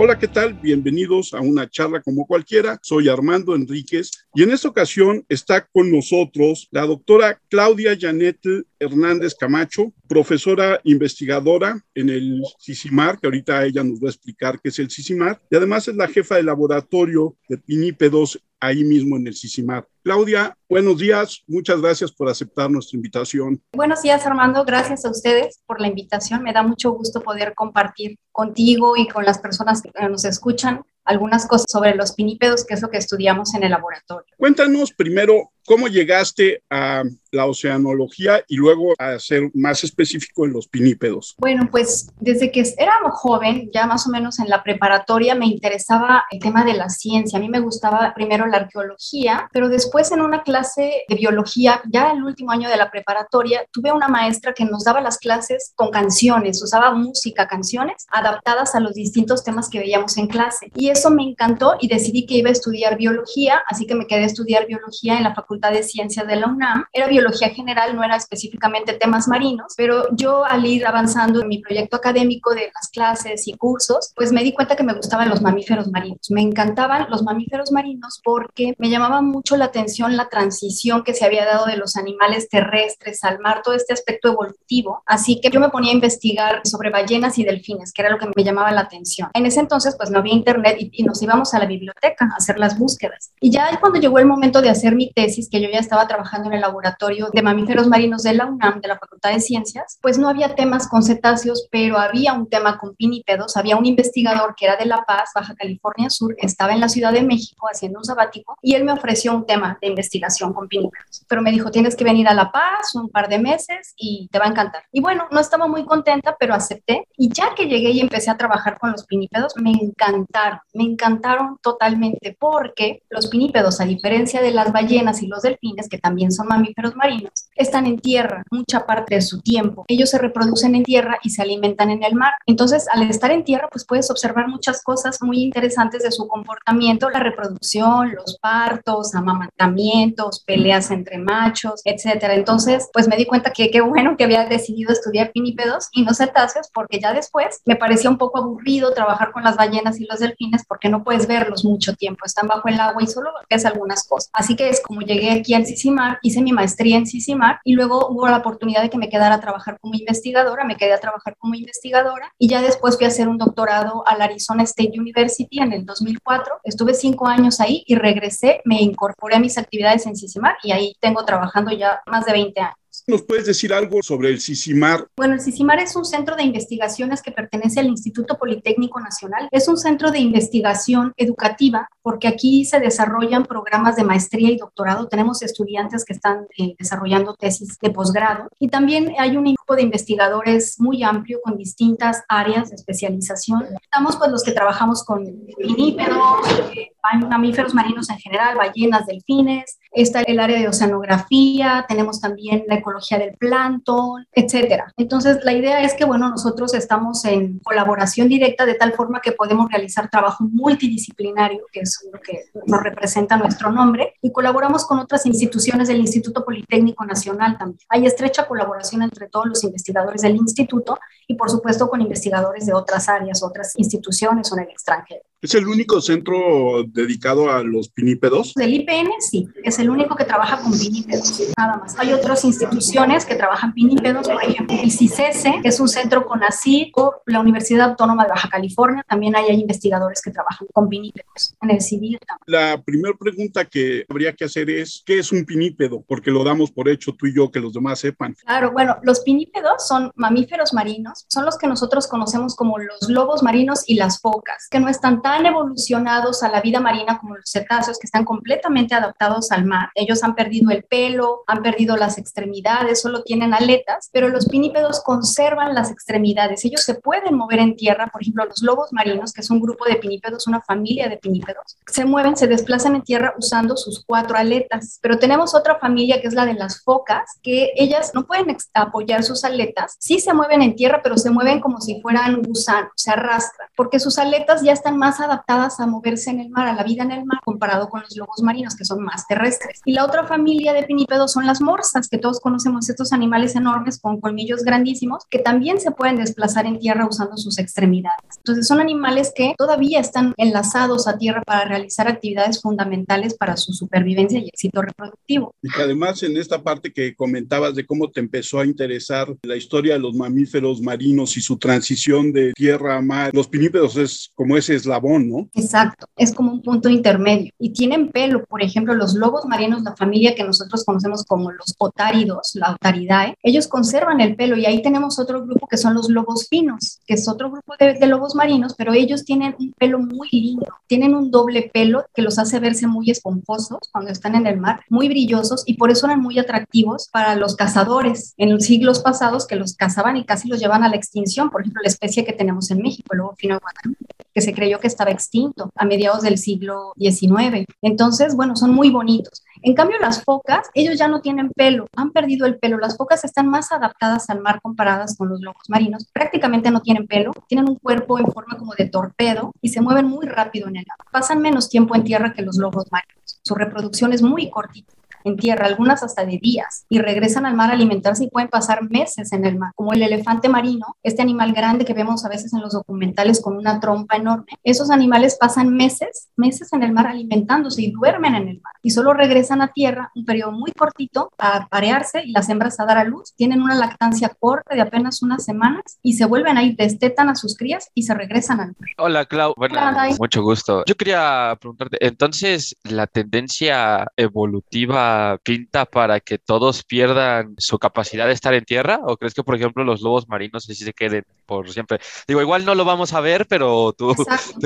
Hola, ¿qué tal? Bienvenidos a una charla como cualquiera. Soy Armando Enríquez y en esta ocasión está con nosotros la doctora Claudia Janet Hernández Camacho, profesora investigadora en el CICIMAR, que ahorita ella nos va a explicar qué es el CICIMAR, y además es la jefa de laboratorio de pinípedos ahí mismo en el CICIMAR. Claudia, buenos días, muchas gracias por aceptar nuestra invitación. Buenos días, Armando, gracias a ustedes por la invitación. Me da mucho gusto poder compartir contigo y con las personas que nos escuchan algunas cosas sobre los pinípedos, que es lo que estudiamos en el laboratorio. Cuéntanos primero cómo llegaste a la oceanología y luego a ser más específico en los pinípedos? Bueno, pues desde que era joven, ya más o menos en la preparatoria, me interesaba el tema de la ciencia. A mí me gustaba primero la arqueología, pero después en una clase de biología, ya el último año de la preparatoria, tuve una maestra que nos daba las clases con canciones, usaba música, canciones adaptadas a los distintos temas que veíamos en clase. Y eso me encantó y decidí que iba a estudiar biología, así que me quedé a estudiar biología en la Facultad de Ciencias de la UNAM. Era biología general, no era específicamente temas marinos, pero yo al ir avanzando en mi proyecto académico de las clases y cursos, pues me di cuenta que me gustaban los mamíferos marinos. Me encantaban los mamíferos marinos porque me llamaba mucho la atención la transición que se había dado de los animales terrestres al mar, todo este aspecto evolutivo. Así que yo me ponía a investigar sobre ballenas y delfines, que era lo que me llamaba la atención. En ese entonces, pues no había internet y, y nos íbamos a la biblioteca a hacer las búsquedas. Y ya cuando llegó el momento de hacer mi tesis, que yo ya estaba trabajando en el laboratorio de mamíferos marinos de la UNAM, de la Facultad de Ciencias, pues no había temas con cetáceos, pero había un tema con pinípedos. Había un investigador que era de La Paz, Baja California Sur, estaba en la Ciudad de México haciendo un sabático y él me ofreció un tema de investigación con pinípedos. Pero me dijo, tienes que venir a La Paz un par de meses y te va a encantar. Y bueno, no estaba muy contenta, pero acepté. Y ya que llegué y empecé a trabajar con los pinípedos, me encantaron, me encantaron totalmente porque los pinípedos, a diferencia de las ballenas y los delfines, que también son mamíferos marinos, están en tierra mucha parte de su tiempo. Ellos se reproducen en tierra y se alimentan en el mar. Entonces, al estar en tierra, pues puedes observar muchas cosas muy interesantes de su comportamiento, la reproducción, los partos, amamantamientos, peleas entre machos, etcétera. Entonces, pues me di cuenta que qué bueno que había decidido estudiar pinípedos y no cetáceos, porque ya después me parecía un poco aburrido trabajar con las ballenas y los delfines porque no puedes verlos mucho tiempo, están bajo el agua y solo ves algunas cosas. Así que es como llegué aquí al Cisimar, hice mi maestría en Cisimar y luego hubo la oportunidad de que me quedara a trabajar como investigadora, me quedé a trabajar como investigadora y ya después fui a hacer un doctorado a la Arizona State University en el 2004. Estuve cinco años ahí y regresé, me incorporé a mis actividades en Cisimar y ahí tengo trabajando ya más de 20 años. ¿Nos puedes decir algo sobre el CICIMAR? Bueno, el CICIMAR es un centro de investigaciones que pertenece al Instituto Politécnico Nacional. Es un centro de investigación educativa porque aquí se desarrollan programas de maestría y doctorado. Tenemos estudiantes que están eh, desarrollando tesis de posgrado y también hay un grupo de investigadores muy amplio con distintas áreas de especialización. Estamos pues los que trabajamos con pinípedos, eh, mamíferos marinos en general, ballenas, delfines, está el área de oceanografía, tenemos también la ecología del plancton, etcétera. Entonces, la idea es que, bueno, nosotros estamos en colaboración directa de tal forma que podemos realizar trabajo multidisciplinario, que es lo que nos representa nuestro nombre, y colaboramos con otras instituciones del Instituto Politécnico Nacional también. Hay estrecha colaboración entre todos los investigadores del instituto y, por supuesto, con investigadores de otras áreas, otras instituciones o en el extranjero. ¿Es el único centro dedicado a los pinípedos? Del IPN, sí, es el único que trabaja con pinípedos, nada más. Hay otras instituciones que trabajan pinípedos, por ejemplo, el CICESE, que es un centro con ACID, o la Universidad Autónoma de Baja California, también hay, hay investigadores que trabajan con pinípedos, en el CIVIR también. La primera pregunta que habría que hacer es, ¿qué es un pinípedo? Porque lo damos por hecho tú y yo, que los demás sepan. Claro, bueno, los pinípedos son mamíferos marinos, son los que nosotros conocemos como los lobos marinos y las focas, que no están tan evolucionados a la vida marina como los cetáceos, que están completamente adaptados al mar. Ellos han perdido el pelo, han perdido las extremidades, solo tienen aletas, pero los pinípedos conservan las extremidades. Ellos se pueden mover en tierra, por ejemplo, los lobos marinos, que es un grupo de pinípedos, una familia de pinípedos, se mueven, se desplazan en tierra usando sus cuatro aletas. Pero tenemos otra familia que es la de las focas, que ellas no pueden apoyar sus aletas, sí se mueven en tierra, pero pero se mueven como si fueran gusanos, se arrastran, porque sus aletas ya están más adaptadas a moverse en el mar, a la vida en el mar, comparado con los lobos marinos, que son más terrestres. Y la otra familia de pinípedos son las morsas, que todos conocemos, estos animales enormes con colmillos grandísimos, que también se pueden desplazar en tierra usando sus extremidades. Entonces son animales que todavía están enlazados a tierra para realizar actividades fundamentales para su supervivencia y éxito reproductivo. Y además en esta parte que comentabas de cómo te empezó a interesar la historia de los mamíferos marinos y su transición de tierra a mar, los pinípedos es como ese eslabón, ¿no? Exacto, es como un punto intermedio. Y tienen pelo, por ejemplo, los lobos marinos, la familia que nosotros conocemos como los otáridos, la otaridae, ellos conservan el pelo y ahí tenemos otro grupo que son los lobos finos, que es otro grupo de, de lobos marinos, pero ellos tienen un pelo muy lindo, tienen un doble pelo que los hace verse muy esponjosos cuando están en el mar, muy brillosos y por eso eran muy atractivos para los cazadores en los siglos pasados que los cazaban y casi los llevan a la extinción. Por ejemplo, la especie que tenemos en México, el lobo fino de Guadalupe, que se creyó que estaba extinto a mediados del siglo XIX. Entonces, bueno, son muy bonitos. En cambio, las focas, ellos ya no tienen pelo, han perdido el pelo. Las focas están más adaptadas al mar comparadas con los lobos marinos. Prácticamente no tienen pelo, tienen un cuerpo en forma como de torpedo y se mueven muy rápido en el agua. Pasan menos tiempo en tierra que los lobos marinos. Su reproducción es muy cortita en tierra, algunas hasta de días, y regresan al mar a alimentarse y pueden pasar meses en el mar, como el elefante marino, este animal grande que vemos a veces en los documentales con una trompa enorme. Esos animales pasan meses, meses en el mar alimentándose y duermen en el mar, y solo regresan a tierra un periodo muy cortito a parearse y las hembras a dar a luz. Tienen una lactancia corta de apenas unas semanas y se vuelven ahí, destetan a sus crías y se regresan al mar. Hola, Clau. Bueno, mucho gusto. Yo quería preguntarte, entonces, la tendencia evolutiva pinta para que todos pierdan su capacidad de estar en tierra? ¿O crees que, por ejemplo, los lobos marinos así se queden por siempre? Digo, igual no lo vamos a ver, pero tú,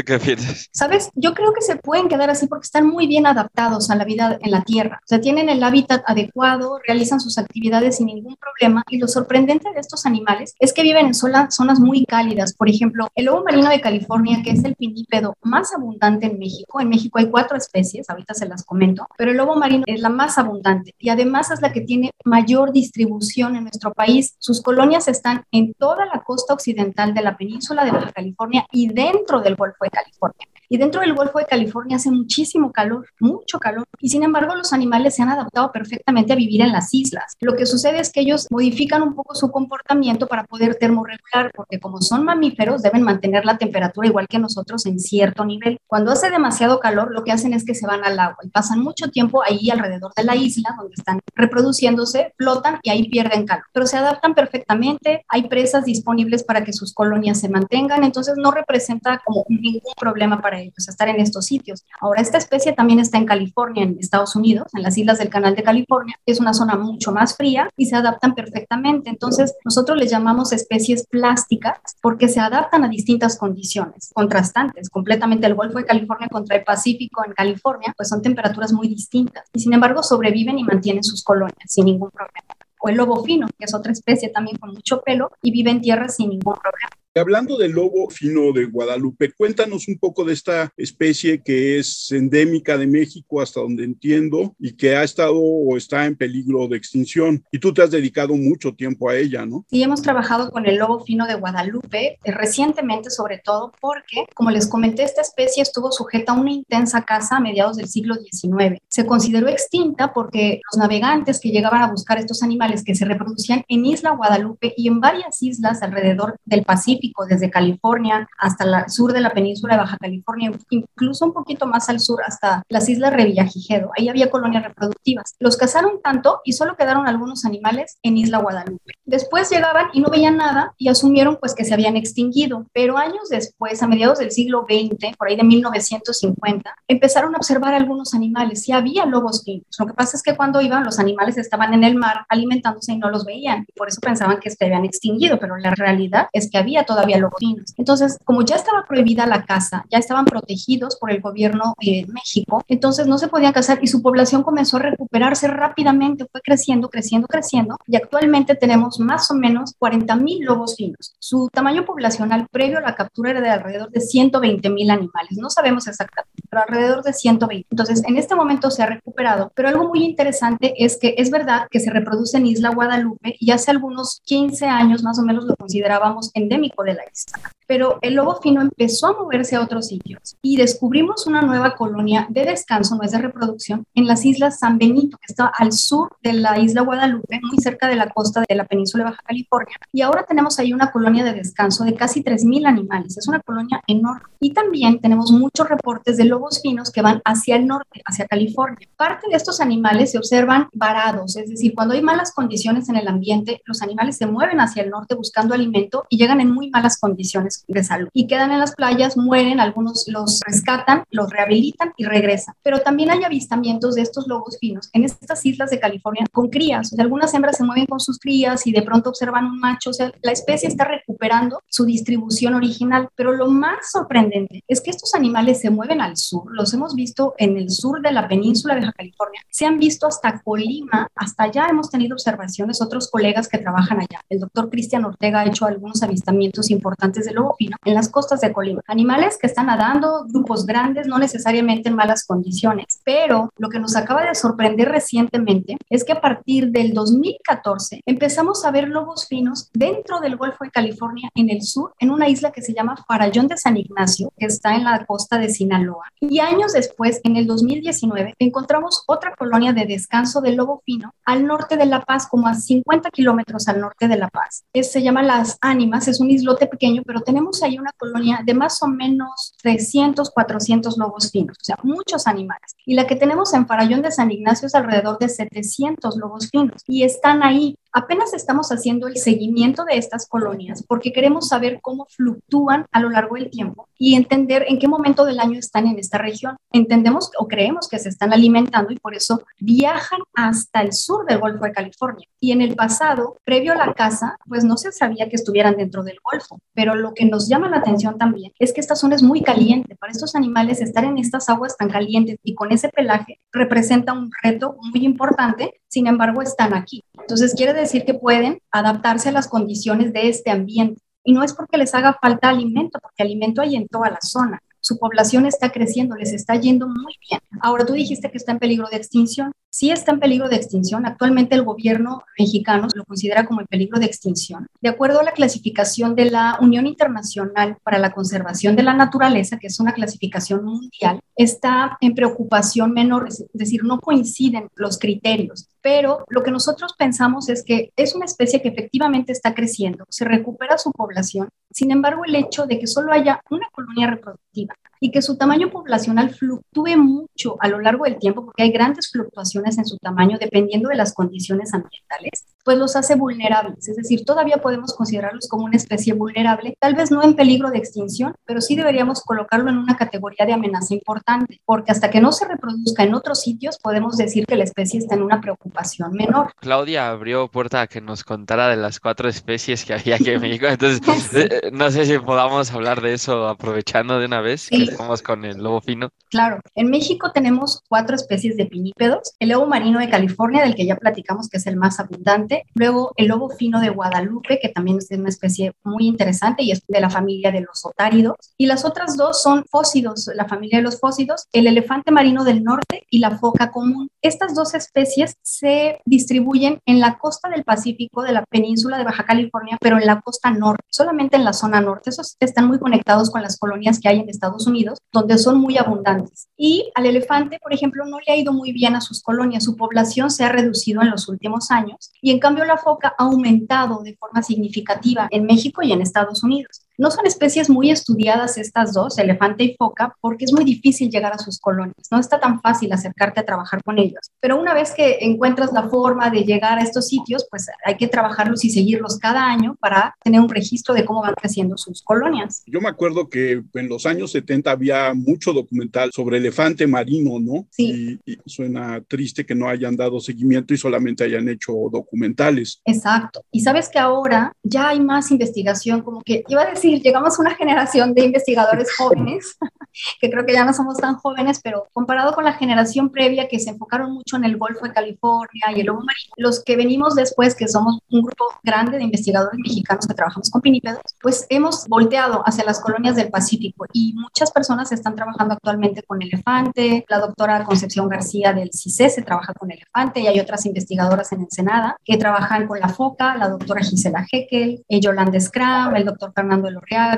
qué piensas? Sabes, yo creo que se pueden quedar así porque están muy bien adaptados a la vida en la tierra. O sea, tienen el hábitat adecuado, realizan sus actividades sin ningún problema. Y lo sorprendente de estos animales es que viven en zonas muy cálidas. Por ejemplo, el lobo marino de California, que es el pinípedo más abundante en México. En México hay cuatro especies, ahorita se las comento, pero el lobo marino es la más abundante y además es la que tiene mayor distribución en nuestro país. Sus colonias están en toda la costa occidental de la península de Baja California y dentro del Golfo de California. Y dentro del Golfo de California hace muchísimo calor, mucho calor. Y sin embargo, los animales se han adaptado perfectamente a vivir en las islas. Lo que sucede es que ellos modifican un poco su comportamiento para poder termorregular, porque como son mamíferos, deben mantener la temperatura igual que nosotros en cierto nivel. Cuando hace demasiado calor, lo que hacen es que se van al agua y pasan mucho tiempo ahí alrededor de la isla donde están reproduciéndose, flotan y ahí pierden calor. Pero se adaptan perfectamente, hay presas disponibles para que sus colonias se mantengan, entonces no representa como ningún problema para pues, estar en estos sitios. Ahora, esta especie también está en California, en Estados Unidos, en las islas del Canal de California, es una zona mucho más fría y se adaptan perfectamente. Entonces, nosotros les llamamos especies plásticas porque se adaptan a distintas condiciones contrastantes. Completamente el Golfo de California contra el Pacífico en California, pues son temperaturas muy distintas y sin embargo sobreviven y mantienen sus colonias sin ningún problema o el lobo fino, que es otra especie también con mucho pelo y vive en tierra sin ningún problema. Hablando del lobo fino de Guadalupe, cuéntanos un poco de esta especie que es endémica de México, hasta donde entiendo, y que ha estado o está en peligro de extinción. Y tú te has dedicado mucho tiempo a ella, ¿no? Sí, hemos trabajado con el lobo fino de Guadalupe eh, recientemente, sobre todo porque, como les comenté, esta especie estuvo sujeta a una intensa caza a mediados del siglo XIX. Se consideró extinta porque los navegantes que llegaban a buscar estos animales que se reproducían en Isla Guadalupe y en varias islas alrededor del Pacífico, desde California hasta el sur de la península de Baja California, incluso un poquito más al sur hasta las islas Revillagigedo. Ahí había colonias reproductivas. Los cazaron tanto y solo quedaron algunos animales en Isla Guadalupe. Después llegaban y no veían nada y asumieron pues que se habían extinguido. Pero años después, a mediados del siglo XX, por ahí de 1950, empezaron a observar algunos animales. y había lobos finos. Lo que pasa es que cuando iban, los animales estaban en el mar alimentándose y no los veían. Y por eso pensaban que se habían extinguido. Pero la realidad es que había todavía lobos finos. Entonces, como ya estaba prohibida la caza, ya estaban protegidos por el gobierno de México, entonces no se podían cazar y su población comenzó a recuperarse rápidamente, fue creciendo, creciendo, creciendo y actualmente tenemos más o menos 40 mil lobos finos. Su tamaño poblacional previo a la captura era de alrededor de 120 mil animales. No sabemos exactamente, pero alrededor de 120. Entonces, en este momento se ha recuperado, pero algo muy interesante es que es verdad que se reproduce en Isla Guadalupe y hace algunos 15 años más o menos lo considerábamos endémico de la isla pero el lobo fino empezó a moverse a otros sitios y descubrimos una nueva colonia de descanso, no es de reproducción, en las islas San Benito, que está al sur de la isla Guadalupe, muy cerca de la costa de la península de Baja California. Y ahora tenemos ahí una colonia de descanso de casi 3.000 animales, es una colonia enorme. Y también tenemos muchos reportes de lobos finos que van hacia el norte, hacia California. Parte de estos animales se observan varados, es decir, cuando hay malas condiciones en el ambiente, los animales se mueven hacia el norte buscando alimento y llegan en muy malas condiciones de salud y quedan en las playas, mueren, algunos los rescatan, los rehabilitan y regresan. Pero también hay avistamientos de estos lobos finos en estas islas de California con crías. algunas hembras se mueven con sus crías y de pronto observan un macho. O sea, la especie está recuperando su distribución original. Pero lo más sorprendente es que estos animales se mueven al sur. Los hemos visto en el sur de la península de Baja California. Se han visto hasta Colima. Hasta allá hemos tenido observaciones, otros colegas que trabajan allá. El doctor Cristian Ortega ha hecho algunos avistamientos importantes de lobos en las costas de Colima. Animales que están nadando, grupos grandes, no necesariamente en malas condiciones. Pero lo que nos acaba de sorprender recientemente es que a partir del 2014 empezamos a ver lobos finos dentro del Golfo de California, en el sur, en una isla que se llama Farallón de San Ignacio, que está en la costa de Sinaloa. Y años después, en el 2019, encontramos otra colonia de descanso de lobo fino al norte de La Paz, como a 50 kilómetros al norte de La Paz. se llama Las Ánimas, es un pequeño, pero tenemos ahí una colonia de más o menos 300, 400 lobos finos, o sea, muchos animales. Y la que tenemos en Farallón de San Ignacio es alrededor de 700 lobos finos. Y están ahí Apenas estamos haciendo el seguimiento de estas colonias porque queremos saber cómo fluctúan a lo largo del tiempo y entender en qué momento del año están en esta región. Entendemos o creemos que se están alimentando y por eso viajan hasta el sur del Golfo de California. Y en el pasado, previo a la caza, pues no se sabía que estuvieran dentro del Golfo, pero lo que nos llama la atención también es que esta zona es muy caliente. Para estos animales estar en estas aguas tan calientes y con ese pelaje representa un reto muy importante, sin embargo están aquí. Entonces quiere decir que pueden adaptarse a las condiciones de este ambiente. Y no es porque les haga falta alimento, porque alimento hay en toda la zona. Su población está creciendo, les está yendo muy bien. Ahora tú dijiste que está en peligro de extinción sí está en peligro de extinción. Actualmente el gobierno mexicano lo considera como en peligro de extinción. De acuerdo a la clasificación de la Unión Internacional para la Conservación de la Naturaleza, que es una clasificación mundial, está en preocupación menor, es decir, no coinciden los criterios. Pero lo que nosotros pensamos es que es una especie que efectivamente está creciendo, se recupera su población. Sin embargo, el hecho de que solo haya una colonia reproductiva y que su tamaño poblacional fluctúe mucho a lo largo del tiempo, porque hay grandes fluctuaciones en su tamaño dependiendo de las condiciones ambientales, pues los hace vulnerables. Es decir, todavía podemos considerarlos como una especie vulnerable, tal vez no en peligro de extinción, pero sí deberíamos colocarlo en una categoría de amenaza importante, porque hasta que no se reproduzca en otros sitios, podemos decir que la especie está en una preocupación menor. Claudia abrió puerta a que nos contara de las cuatro especies que había aquí en México, entonces eh, no sé si podamos hablar de eso aprovechando de una vez. Sí con el lobo fino. Claro, en México tenemos cuatro especies de pinípedos. El lobo marino de California, del que ya platicamos que es el más abundante. Luego el lobo fino de Guadalupe, que también es una especie muy interesante y es de la familia de los otáridos. Y las otras dos son fósidos, la familia de los fósidos, el elefante marino del norte y la foca común. Estas dos especies se distribuyen en la costa del Pacífico de la península de Baja California, pero en la costa norte, solamente en la zona norte. Esos están muy conectados con las colonias que hay en Estados Unidos donde son muy abundantes. Y al elefante, por ejemplo, no le ha ido muy bien a sus colonias, su población se ha reducido en los últimos años y en cambio la foca ha aumentado de forma significativa en México y en Estados Unidos. No son especies muy estudiadas estas dos, elefante y foca, porque es muy difícil llegar a sus colonias. No está tan fácil acercarte a trabajar con ellos. Pero una vez que encuentras la forma de llegar a estos sitios, pues hay que trabajarlos y seguirlos cada año para tener un registro de cómo van creciendo sus colonias. Yo me acuerdo que en los años 70 había mucho documental sobre elefante marino, ¿no? Sí. Y, y suena triste que no hayan dado seguimiento y solamente hayan hecho documentales. Exacto. Y sabes que ahora ya hay más investigación, como que iba a decir, llegamos a una generación de investigadores jóvenes, que creo que ya no somos tan jóvenes, pero comparado con la generación previa que se enfocaron mucho en el Golfo de California y el lobo marino, los que venimos después, que somos un grupo grande de investigadores mexicanos que trabajamos con pinípedos, pues hemos volteado hacia las colonias del Pacífico y muchas personas están trabajando actualmente con elefante. La doctora Concepción García del CICE se trabaja con elefante y hay otras investigadoras en Ensenada que trabajan con la foca, la doctora Gisela Heckel, Yolanda Scram, el doctor Fernando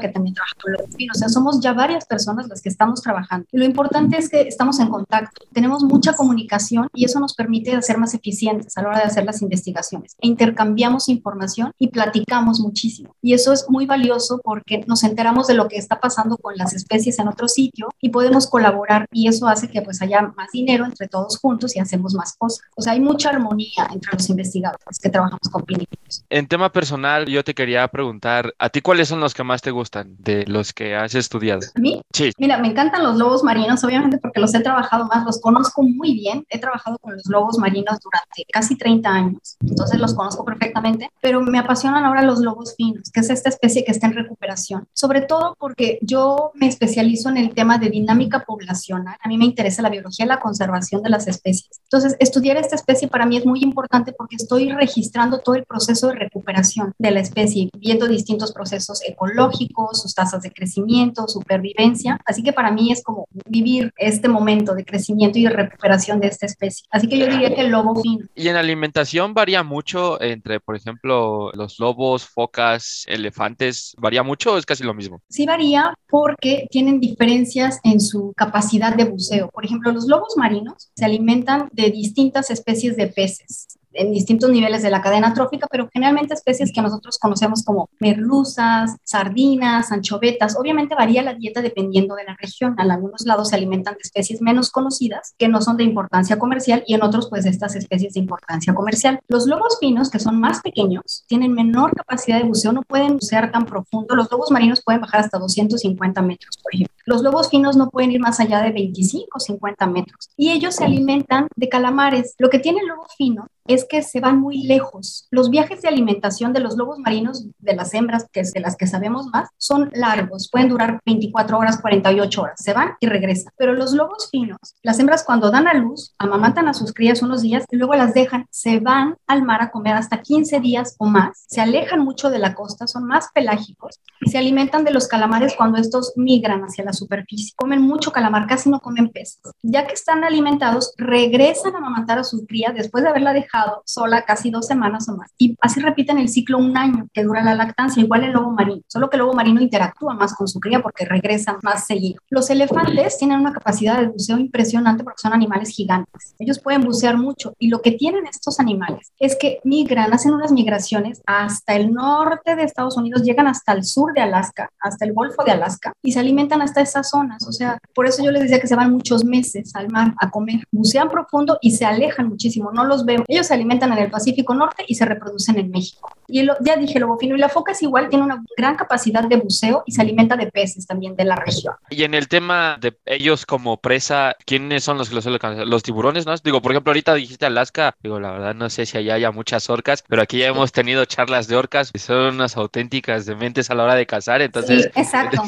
Que también trabaja con los O sea, somos ya varias personas las que estamos trabajando. Y lo importante es que estamos en contacto, tenemos mucha comunicación y eso nos permite ser más eficientes a la hora de hacer las investigaciones. E intercambiamos información y platicamos muchísimo. Y eso es muy valioso porque nos enteramos de lo que está pasando con las especies en otro sitio y podemos colaborar y eso hace que pues haya más dinero entre todos juntos y hacemos más cosas. O sea, hay mucha armonía entre los investigadores que trabajamos con pinípedos. En tema personal, yo te quería preguntar, ¿a ti cuáles son los que más te gustan de los que has estudiado? ¿A mí? Sí. Mira, me encantan los lobos marinos, obviamente porque los he trabajado más, los conozco muy bien. He trabajado con los lobos marinos durante casi 30 años, entonces los conozco perfectamente, pero me apasionan ahora los lobos finos, que es esta especie que está en recuperación, sobre todo porque yo me especializo en el tema de dinámica poblacional. A mí me interesa la biología y la conservación de las especies. Entonces, estudiar esta especie para mí es muy importante porque estoy registrando todo el proceso de recuperación de la especie, viendo distintos procesos ecológicos, sus tasas de crecimiento, supervivencia. Así que para mí es como vivir este momento de crecimiento y de recuperación de esta especie. Así que yo diría que el lobo fino. Y en alimentación varía mucho entre, por ejemplo, los lobos, focas, elefantes. ¿Varía mucho o es casi lo mismo? Sí varía porque tienen diferencias en su capacidad de buceo. Por ejemplo, los lobos marinos se alimentan de distintas especies de peces en distintos niveles de la cadena trófica, pero generalmente especies que nosotros conocemos como merluzas, sardinas, anchovetas. Obviamente varía la dieta dependiendo de la región. En algunos lados se alimentan de especies menos conocidas que no son de importancia comercial y en otros pues estas especies de importancia comercial. Los lobos finos, que son más pequeños, tienen menor capacidad de buceo, no pueden bucear tan profundo. Los lobos marinos pueden bajar hasta 250 metros, por ejemplo. Los lobos finos no pueden ir más allá de 25 o 50 metros y ellos se alimentan de calamares. Lo que tiene el lobo fino es que se van muy lejos. Los viajes de alimentación de los lobos marinos, de las hembras, que es de las que sabemos más, son largos, pueden durar 24 horas, 48 horas, se van y regresan. Pero los lobos finos, las hembras cuando dan a luz, amamantan a sus crías unos días y luego las dejan, se van al mar a comer hasta 15 días o más, se alejan mucho de la costa, son más pelágicos y se alimentan de los calamares cuando estos migran hacia la superficie. Comen mucho calamar, casi no comen peces. Ya que están alimentados, regresan a amamantar a sus crías después de haberla dejado sola casi dos semanas o más. Y así repiten el ciclo un año que dura la lactancia, igual el lobo marino, solo que el lobo marino interactúa más con su cría porque regresa más seguido. Los elefantes tienen una capacidad de buceo impresionante porque son animales gigantes. Ellos pueden bucear mucho y lo que tienen estos animales es que migran, hacen unas migraciones hasta el norte de Estados Unidos, llegan hasta el sur de Alaska, hasta el Golfo de Alaska y se alimentan hasta esas zonas. O sea, por eso yo les decía que se van muchos meses al mar a comer, bucean profundo y se alejan muchísimo, no los veo. Ellos se alimentan en el Pacífico Norte y se reproducen en México. Y el, ya dije, el bofino y la foca es igual, tiene una gran capacidad de buceo y se alimenta de peces también de la región. Y en el tema de ellos como presa, ¿quiénes son los que los? Los tiburones, ¿no? Digo, por ejemplo, ahorita dijiste Alaska, digo, la verdad no sé si allá haya muchas orcas, pero aquí ya hemos tenido charlas de orcas y son unas auténticas dementes a la hora de cazar, entonces... Sí, exacto,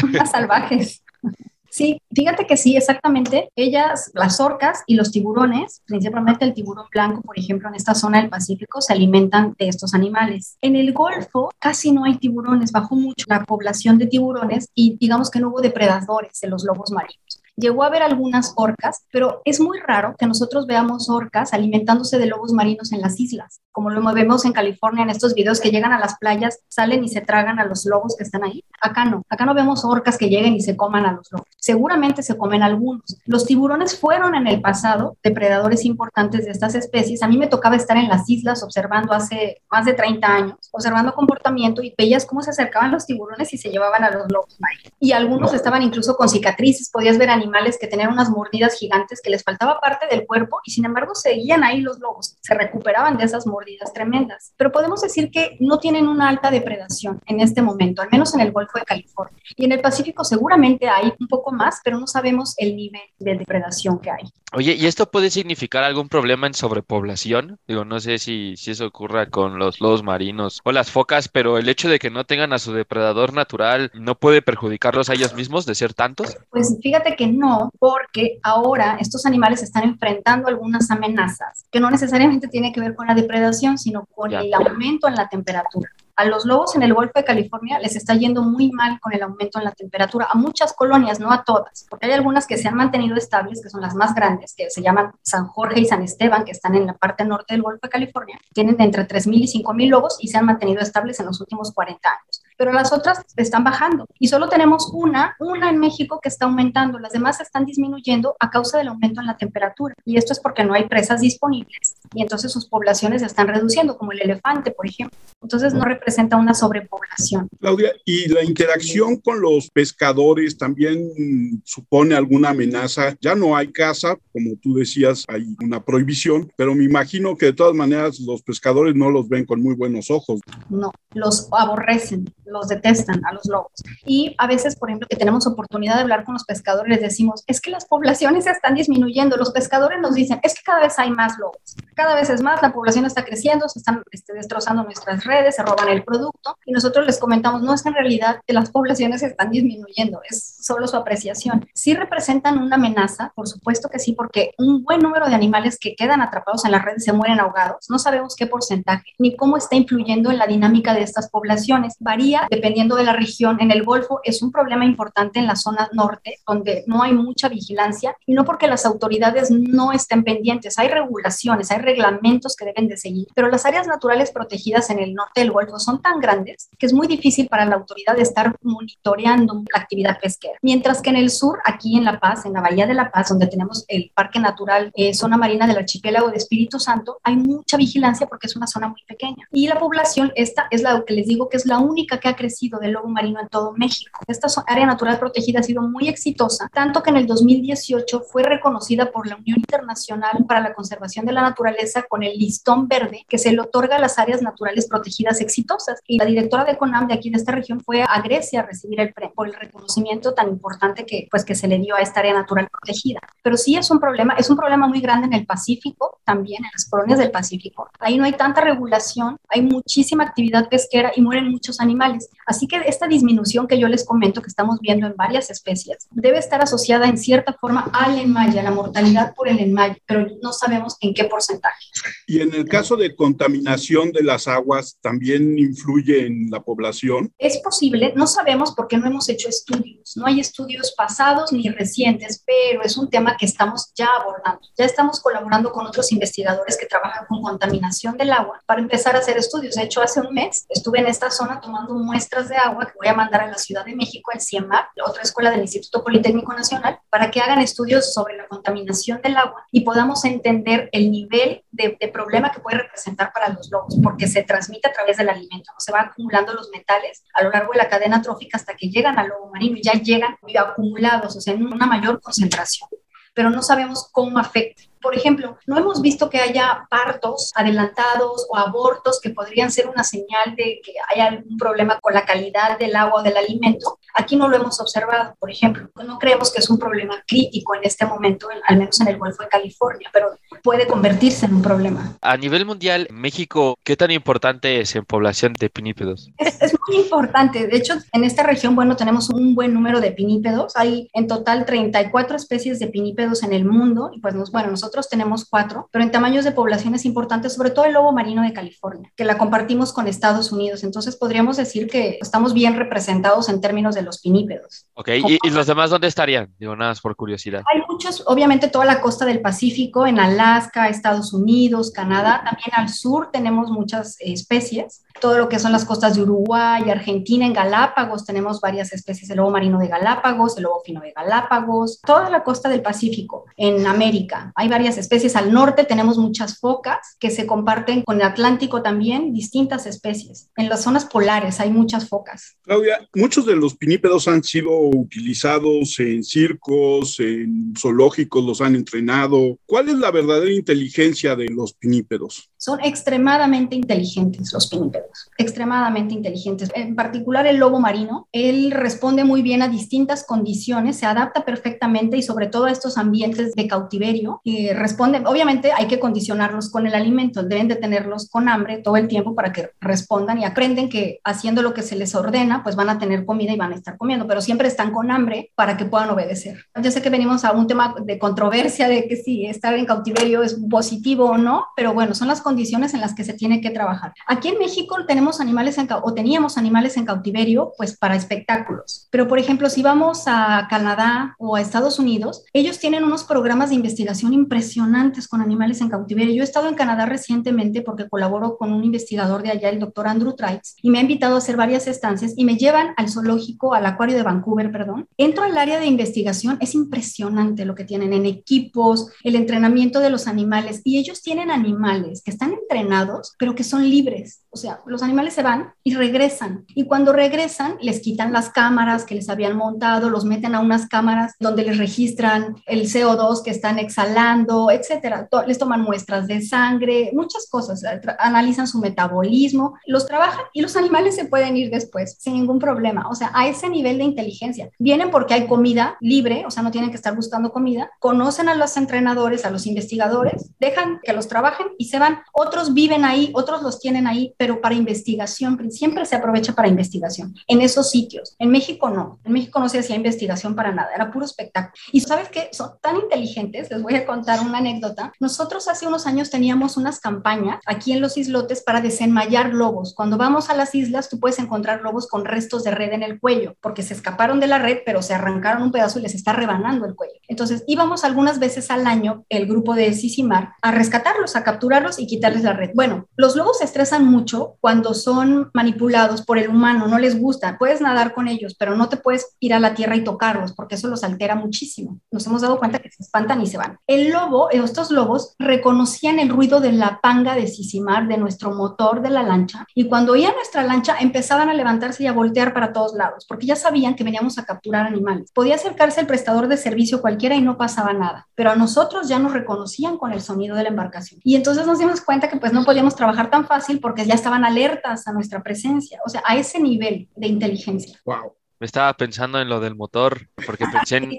son salvajes. Sí, fíjate que sí, exactamente. Ellas, las orcas y los tiburones, principalmente el tiburón blanco, por ejemplo, en esta zona del Pacífico, se alimentan de estos animales. En el Golfo casi no hay tiburones, bajó mucho la población de tiburones y digamos que no hubo depredadores de los lobos marinos. Llegó a haber algunas orcas, pero es muy raro que nosotros veamos orcas alimentándose de lobos marinos en las islas, como lo vemos en California en estos videos que llegan a las playas, salen y se tragan a los lobos que están ahí. Acá no, acá no vemos orcas que lleguen y se coman a los lobos. Seguramente se comen algunos. Los tiburones fueron en el pasado depredadores importantes de estas especies. A mí me tocaba estar en las islas observando hace más de 30 años, observando comportamiento y veías cómo se acercaban los tiburones y se llevaban a los lobos marinos. Y algunos estaban incluso con cicatrices, podías ver animales que tenían unas mordidas gigantes que les faltaba parte del cuerpo y sin embargo seguían ahí los lobos, se recuperaban de esas mordidas tremendas. Pero podemos decir que no tienen una alta depredación en este momento, al menos en el Golfo de California. Y en el Pacífico seguramente hay un poco más, pero no sabemos el nivel de depredación que hay. Oye, ¿y esto puede significar algún problema en sobrepoblación? Digo, no sé si, si eso ocurra con los lobos marinos o las focas, pero el hecho de que no tengan a su depredador natural no puede perjudicarlos a ellos mismos de ser tantos? Pues fíjate que no, porque ahora estos animales están enfrentando algunas amenazas que no necesariamente tiene que ver con la depredación, sino con el aumento en la temperatura. A los lobos en el Golfo de California les está yendo muy mal con el aumento en la temperatura, a muchas colonias, no a todas, porque hay algunas que se han mantenido estables, que son las más grandes, que se llaman San Jorge y San Esteban, que están en la parte norte del Golfo de California. Tienen entre 3.000 y 5.000 lobos y se han mantenido estables en los últimos 40 años pero las otras están bajando. Y solo tenemos una, una en México que está aumentando, las demás están disminuyendo a causa del aumento en la temperatura. Y esto es porque no hay presas disponibles y entonces sus poblaciones se están reduciendo, como el elefante, por ejemplo. Entonces no representa una sobrepoblación. Claudia, ¿y la interacción con los pescadores también supone alguna amenaza? Ya no hay caza, como tú decías, hay una prohibición, pero me imagino que de todas maneras los pescadores no los ven con muy buenos ojos. No, los aborrecen los detestan a los lobos. Y a veces, por ejemplo, que tenemos oportunidad de hablar con los pescadores, les decimos, es que las poblaciones se están disminuyendo. Los pescadores nos dicen, es que cada vez hay más lobos, cada vez es más, la población está creciendo, se están este, destrozando nuestras redes, se roban el producto. Y nosotros les comentamos, no es que en realidad que las poblaciones se están disminuyendo, es solo su apreciación. Sí representan una amenaza, por supuesto que sí, porque un buen número de animales que quedan atrapados en las redes se mueren ahogados. No sabemos qué porcentaje ni cómo está influyendo en la dinámica de estas poblaciones. Varía dependiendo de la región. En el Golfo es un problema importante en la zona norte, donde no hay mucha vigilancia y no porque las autoridades no estén pendientes. Hay regulaciones, hay reglamentos que deben de seguir, pero las áreas naturales protegidas en el norte del Golfo son tan grandes que es muy difícil para la autoridad estar monitoreando la actividad pesquera. Mientras que en el sur, aquí en La Paz, en la Bahía de La Paz, donde tenemos el Parque Natural eh, Zona Marina del Archipiélago de Espíritu Santo, hay mucha vigilancia porque es una zona muy pequeña. Y la población, esta es la que les digo que es la única que ha crecido del lobo marino en todo México. Esta área natural protegida ha sido muy exitosa, tanto que en el 2018 fue reconocida por la Unión Internacional para la Conservación de la Naturaleza con el listón verde que se le otorga a las áreas naturales protegidas exitosas. Y la directora de CONAM de aquí de esta región fue a Grecia a recibir el premio por el reconocimiento tan importante que, pues, que se le dio a esta área natural protegida. Pero sí es un problema, es un problema muy grande en el Pacífico, también en las colonias del Pacífico. Ahí no hay tanta regulación, hay muchísima actividad pesquera y mueren muchos animales. Así que esta disminución que yo les comento que estamos viendo en varias especies debe estar asociada en cierta forma al enmalle, a la mortalidad por el enmalle, pero no sabemos en qué porcentaje. Y en el caso de contaminación de las aguas, ¿también influye en la población? Es posible, no sabemos porque no hemos hecho estudios, no hay estudios pasados ni recientes, pero es un tema que estamos ya abordando. Ya estamos colaborando con otros investigadores que trabajan con contaminación del agua para empezar a hacer estudios. De hecho, hace un mes estuve en esta zona tomando muestras de agua que voy a mandar a la Ciudad de México, al CIEMAP, otra escuela del Instituto Politécnico Nacional, para que hagan estudios sobre la contaminación del agua y podamos entender el nivel de, problema que puede representar para los lobos, porque se transmite a través del alimento, ¿no? se van acumulando los metales a lo largo de la cadena trófica hasta que llegan al lobo marino y ya llegan acumulados, o sea, en una mayor concentración pero no sabemos cómo afecta. Por ejemplo, no hemos visto que haya partos adelantados o abortos que podrían ser una señal de que hay algún problema con la calidad del agua o del alimento. Aquí no lo hemos observado, por ejemplo. No creemos que es un problema crítico en este momento, al menos en el Golfo de California, pero puede convertirse en un problema. A nivel mundial, México, ¿qué tan importante es en población de pinípedos? Es, es muy importante. De hecho, en esta región, bueno, tenemos un buen número de pinípedos. Hay en total 34 especies de pinípedos en el mundo y pues, bueno, nosotros nosotros tenemos cuatro, pero en tamaños de poblaciones importantes, sobre todo el lobo marino de California, que la compartimos con Estados Unidos. Entonces podríamos decir que estamos bien representados en términos de los pinípedos. Ok, ¿Y, los demás dónde estarían? Digo, nada más por curiosidad. Hay muchos, obviamente toda la costa del Pacífico, en Alaska, Estados Unidos, Canadá, también al sur tenemos muchas especies todo lo que son las costas de Uruguay, Argentina, en Galápagos tenemos varias especies de lobo marino de Galápagos, el lobo fino de Galápagos, toda la costa del Pacífico, en América. Hay varias especies. Al norte tenemos muchas focas que se comparten con el Atlántico también, distintas especies. En las zonas polares hay muchas focas. Claudia, muchos de los pinípedos han sido utilizados en circos, en zoológicos, los han entrenado. ¿Cuál es la verdadera inteligencia de los pinípedos? Son extremadamente inteligentes los pinípedos, extremadamente inteligentes. En particular el lobo marino, él responde muy bien a distintas condiciones, se adapta perfectamente y sobre todo a estos ambientes de cautiverio. Y responde, obviamente hay que condicionarlos con el alimento, deben de tenerlos con hambre todo el tiempo para que respondan y aprenden que haciendo lo que se les ordena, pues van a tener comida y van a estar comiendo, pero siempre están con hambre para que puedan obedecer. Yo sé que venimos a un tema de controversia de que si estar en cautiverio es positivo o no, pero bueno, son las condiciones en las que se tiene que trabajar. Aquí en México tenemos animales en, o teníamos animales en cautiverio pues para espectáculos, pero por ejemplo si vamos a Canadá o a Estados Unidos, ellos tienen unos programas de investigación impresionantes con animales en cautiverio. Yo he estado en Canadá recientemente porque colaboro con un investigador de allá, el doctor Andrew Trites, y me ha invitado a hacer varias estancias y me llevan al zoológico, al acuario de Vancouver, perdón. Entro al área de investigación, es impresionante lo que tienen en equipos, el entrenamiento de los animales y ellos tienen animales que están entrenados, pero que son libres. O sea, los animales se van y regresan. Y cuando regresan, les quitan las cámaras que les habían montado, los meten a unas cámaras donde les registran el CO2 que están exhalando, etcétera. Les toman muestras de sangre, muchas cosas. Analizan su metabolismo, los trabajan y los animales se pueden ir después sin ningún problema. O sea, a ese nivel de inteligencia. Vienen porque hay comida libre, o sea, no tienen que estar buscando comida. Conocen a los entrenadores, a los investigadores, dejan que los trabajen y se van. Otros viven ahí, otros los tienen ahí, pero para investigación, siempre se aprovecha para investigación en esos sitios. En México no, en México no se hacía investigación para nada, era puro espectáculo. Y sabes qué, son tan inteligentes, les voy a contar una anécdota. Nosotros hace unos años teníamos unas campañas aquí en los islotes para desenmayar lobos. Cuando vamos a las islas, tú puedes encontrar lobos con restos de red en el cuello, porque se escaparon de la red, pero se arrancaron un pedazo y les está rebanando el cuello. Entonces íbamos algunas veces al año, el grupo de Sisimar, a rescatarlos, a capturarlos y quitarles la red. Bueno, los lobos se estresan mucho cuando son manipulados por el humano, no les gusta. Puedes nadar con ellos, pero no te puedes ir a la tierra y tocarlos porque eso los altera muchísimo. Nos hemos dado cuenta que se espantan y se van. El lobo, estos lobos reconocían el ruido de la panga de Sisimar, de nuestro motor de la lancha, y cuando oían nuestra lancha empezaban a levantarse y a voltear para todos lados, porque ya sabían que veníamos a capturar animales. Podía acercarse el prestador de servicio cualquiera y no pasaba nada, pero a nosotros ya nos reconocían con el sonido de la embarcación. Y entonces nos dimos cuenta que pues no podíamos trabajar tan fácil porque ya estaban alertas a nuestra presencia, o sea, a ese nivel de inteligencia. Wow. Me estaba pensando en lo del motor, porque pensé en,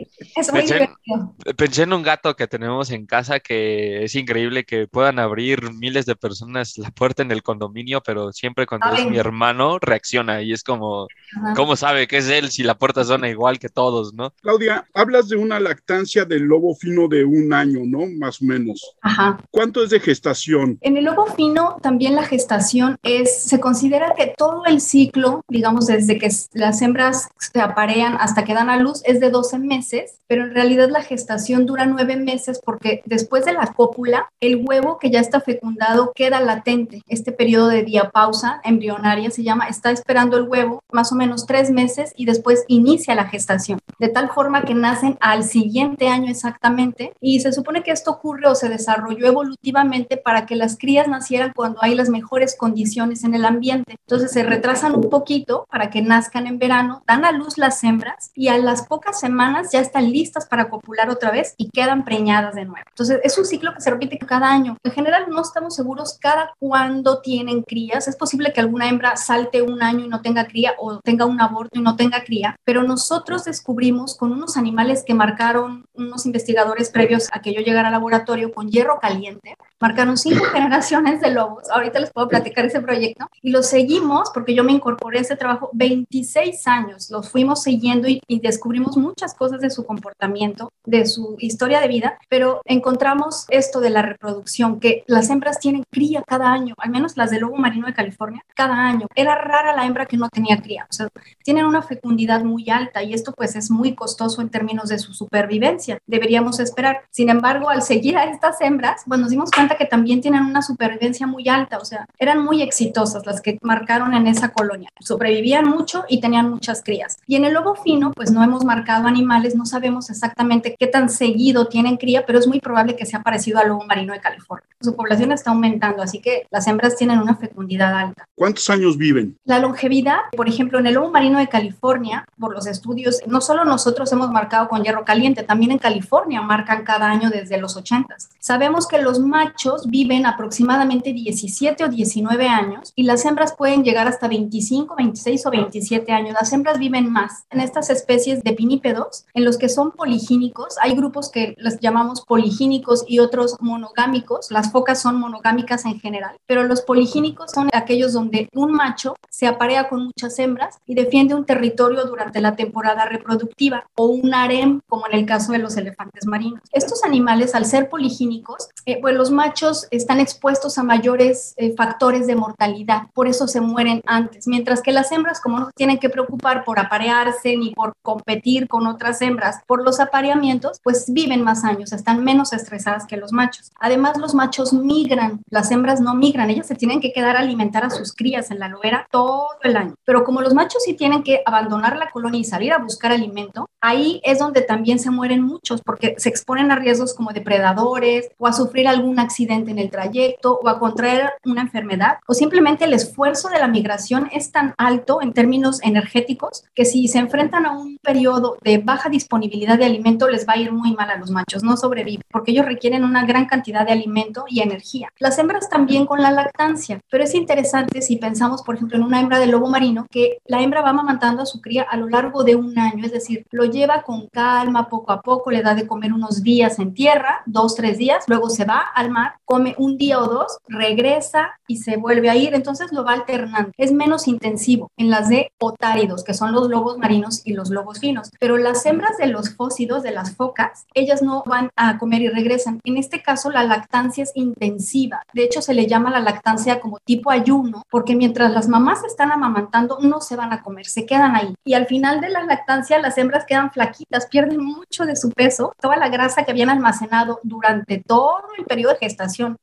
pensé, en, un gato que tenemos en casa que es increíble que puedan abrir miles de personas la puerta en el condominio, pero siempre cuando es mi hermano reacciona y es como, ¿cómo sabe que es él si la puerta suena igual que todos, no? Claudia, hablas de una lactancia del lobo fino de un año, ¿no? Más o menos. Ajá. ¿Cuánto es de gestación? En el lobo fino también la gestación es, se considera que todo el ciclo, digamos, desde que las hembras se aparean hasta que dan a luz es de 12 meses, pero en realidad la gestación dura 9 meses porque después de la cópula, el huevo que ya está fecundado queda latente. Este periodo de diapausa embrionaria se llama, está esperando el huevo más o menos 3 meses y después inicia la gestación, de tal forma que nacen al siguiente año exactamente y se supone que esto ocurre o se desarrolló evolutivamente para que las crías nacieran cuando hay las mejores condiciones en el ambiente. Entonces se retrasan un poquito para que nazcan en verano, dan a luz las hembras y a las pocas semanas ya están listas para copular otra vez y quedan preñadas de nuevo. Entonces es un ciclo que se repite cada año. En general no estamos seguros cada cuándo tienen crías. Es posible que alguna hembra salte un año y no tenga cría o tenga un aborto y no tenga cría, pero nosotros descubrimos con unos animales que marcaron unos investigadores previos a que yo llegara al laboratorio con hierro caliente, marcaron cinco generaciones de lobos. Ahorita les puedo platicar ese proyecto y lo seguimos porque yo me incorporé a ese trabajo 26 años. Los fuimos siguiendo y, y descubrimos muchas cosas de su comportamiento, de su historia de vida, pero encontramos esto de la reproducción, que las hembras tienen cría cada año, al menos las del lobo marino de California, cada año. Era rara la hembra que no tenía cría, o sea, tienen una fecundidad muy alta y esto pues es muy costoso en términos de su supervivencia. Deberíamos esperar. Sin embargo, al seguir a estas hembras, pues nos dimos cuenta que también tienen una supervivencia muy alta, o sea, eran muy exitosas las que marcaron en esa colonia. Sobrevivían mucho y tenían muchas crías. Y en el lobo fino, pues no hemos marcado animales, no sabemos exactamente qué tan seguido tienen cría, pero es muy probable que sea parecido al lobo marino de California. Su población está aumentando, así que las hembras tienen una fecundidad alta. ¿Cuántos años viven? La longevidad, por ejemplo, en el lobo marino de California, por los estudios, no solo nosotros hemos marcado con hierro caliente, también en California marcan cada año desde los 80. Sabemos que los machos viven aproximadamente 17 o 19 años y las hembras pueden llegar hasta 25, 26 o 27 años. Las hembras viven más. En estas especies de pinípedos, en los que son poligínicos, hay grupos que los llamamos poligínicos y otros monogámicos. Las focas son monogámicas en general, pero los poligínicos son aquellos donde un macho se aparea con muchas hembras y defiende un territorio durante la temporada reproductiva o un harem, como en el caso de los elefantes marinos. Estos animales, al ser poligínicos, eh, pues los machos están expuestos a mayores eh, factores de mortalidad, por eso se mueren antes, mientras que las hembras, como no tienen que preocupar por aparearse ni por competir con otras hembras por los apareamientos, pues viven más años, están menos estresadas que los machos. Además, los machos migran, las hembras no migran, ellas se tienen que quedar a alimentar a sus crías en la loera todo el año. Pero como los machos sí tienen que abandonar la colonia y salir a buscar alimento, ahí es donde también se mueren muchos porque se exponen a riesgos como depredadores o a sufrir algún accidente en el trayecto o a contraer una enfermedad o simplemente el esfuerzo de la migración es tan alto en términos energéticos que si se enfrentan a un periodo de baja disponibilidad de alimento les va a ir muy mal a los machos, no sobreviven porque ellos requieren una gran cantidad de alimento y energía. Las hembras también con la lactancia, pero es interesante si pensamos por ejemplo en una hembra de lobo marino que la hembra va amamantando a su cría a lo largo de un año, es decir, lo lleva con calma poco a poco, le da de comer unos días en tierra, dos, tres días, luego se va al mar, come un día o dos, regresa y se vuelve a ir, entonces lo va alternando. Es menos intensivo en las de otáridos, que son los lobos marinos y los lobos finos, pero las hembras de los fósidos, de las focas, ellas no van a comer y regresan. En este caso, la lactancia es intensiva. De hecho, se le llama la lactancia como tipo ayuno, porque mientras las mamás están amamantando, no se van a comer, se quedan ahí. Y al final de la lactancia, las hembras quedan flaquitas, pierden mucho de su peso, toda la grasa que habían almacenado durante todo el periodo de gestación,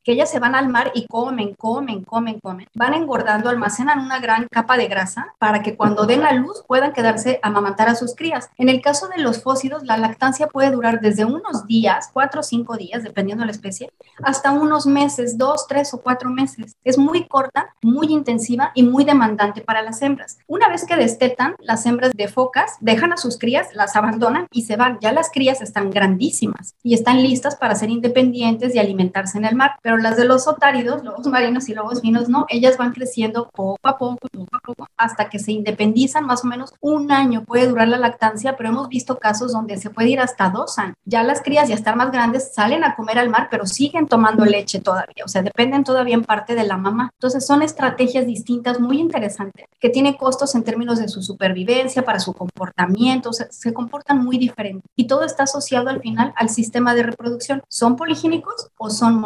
que ellas se van al mar y comen, comen, comen, comen, van engordando, almacenan una gran capa de grasa para que cuando den la luz puedan quedarse a amamantar a sus crías. En el caso de los fósidos, la lactancia puede durar desde unos días, cuatro o cinco días, dependiendo de la especie, hasta unos meses, dos, tres o cuatro meses. Es muy corta, muy intensiva y muy demandante para las hembras. Una vez que destetan, las hembras de focas dejan a sus crías, las abandonan y se van. Ya las crías están grandísimas y están listas para ser independientes y alimentarse en el mar. Pero las de los otáridos, lobos marinos y lobos finos, no, ellas van creciendo poco a poco, poco a poco, hasta que se independizan. Más o menos un año puede durar la lactancia, pero hemos visto casos donde se puede ir hasta dos años. Ya las crías ya están más grandes, salen a comer al mar, pero siguen tomando leche todavía. O sea, dependen todavía en parte de la mamá. Entonces son estrategias distintas muy interesantes que tienen costos en términos de su supervivencia, para su comportamiento, o sea, se comportan muy diferente. Y todo está asociado al final al sistema de reproducción. ¿Son poligínicos o son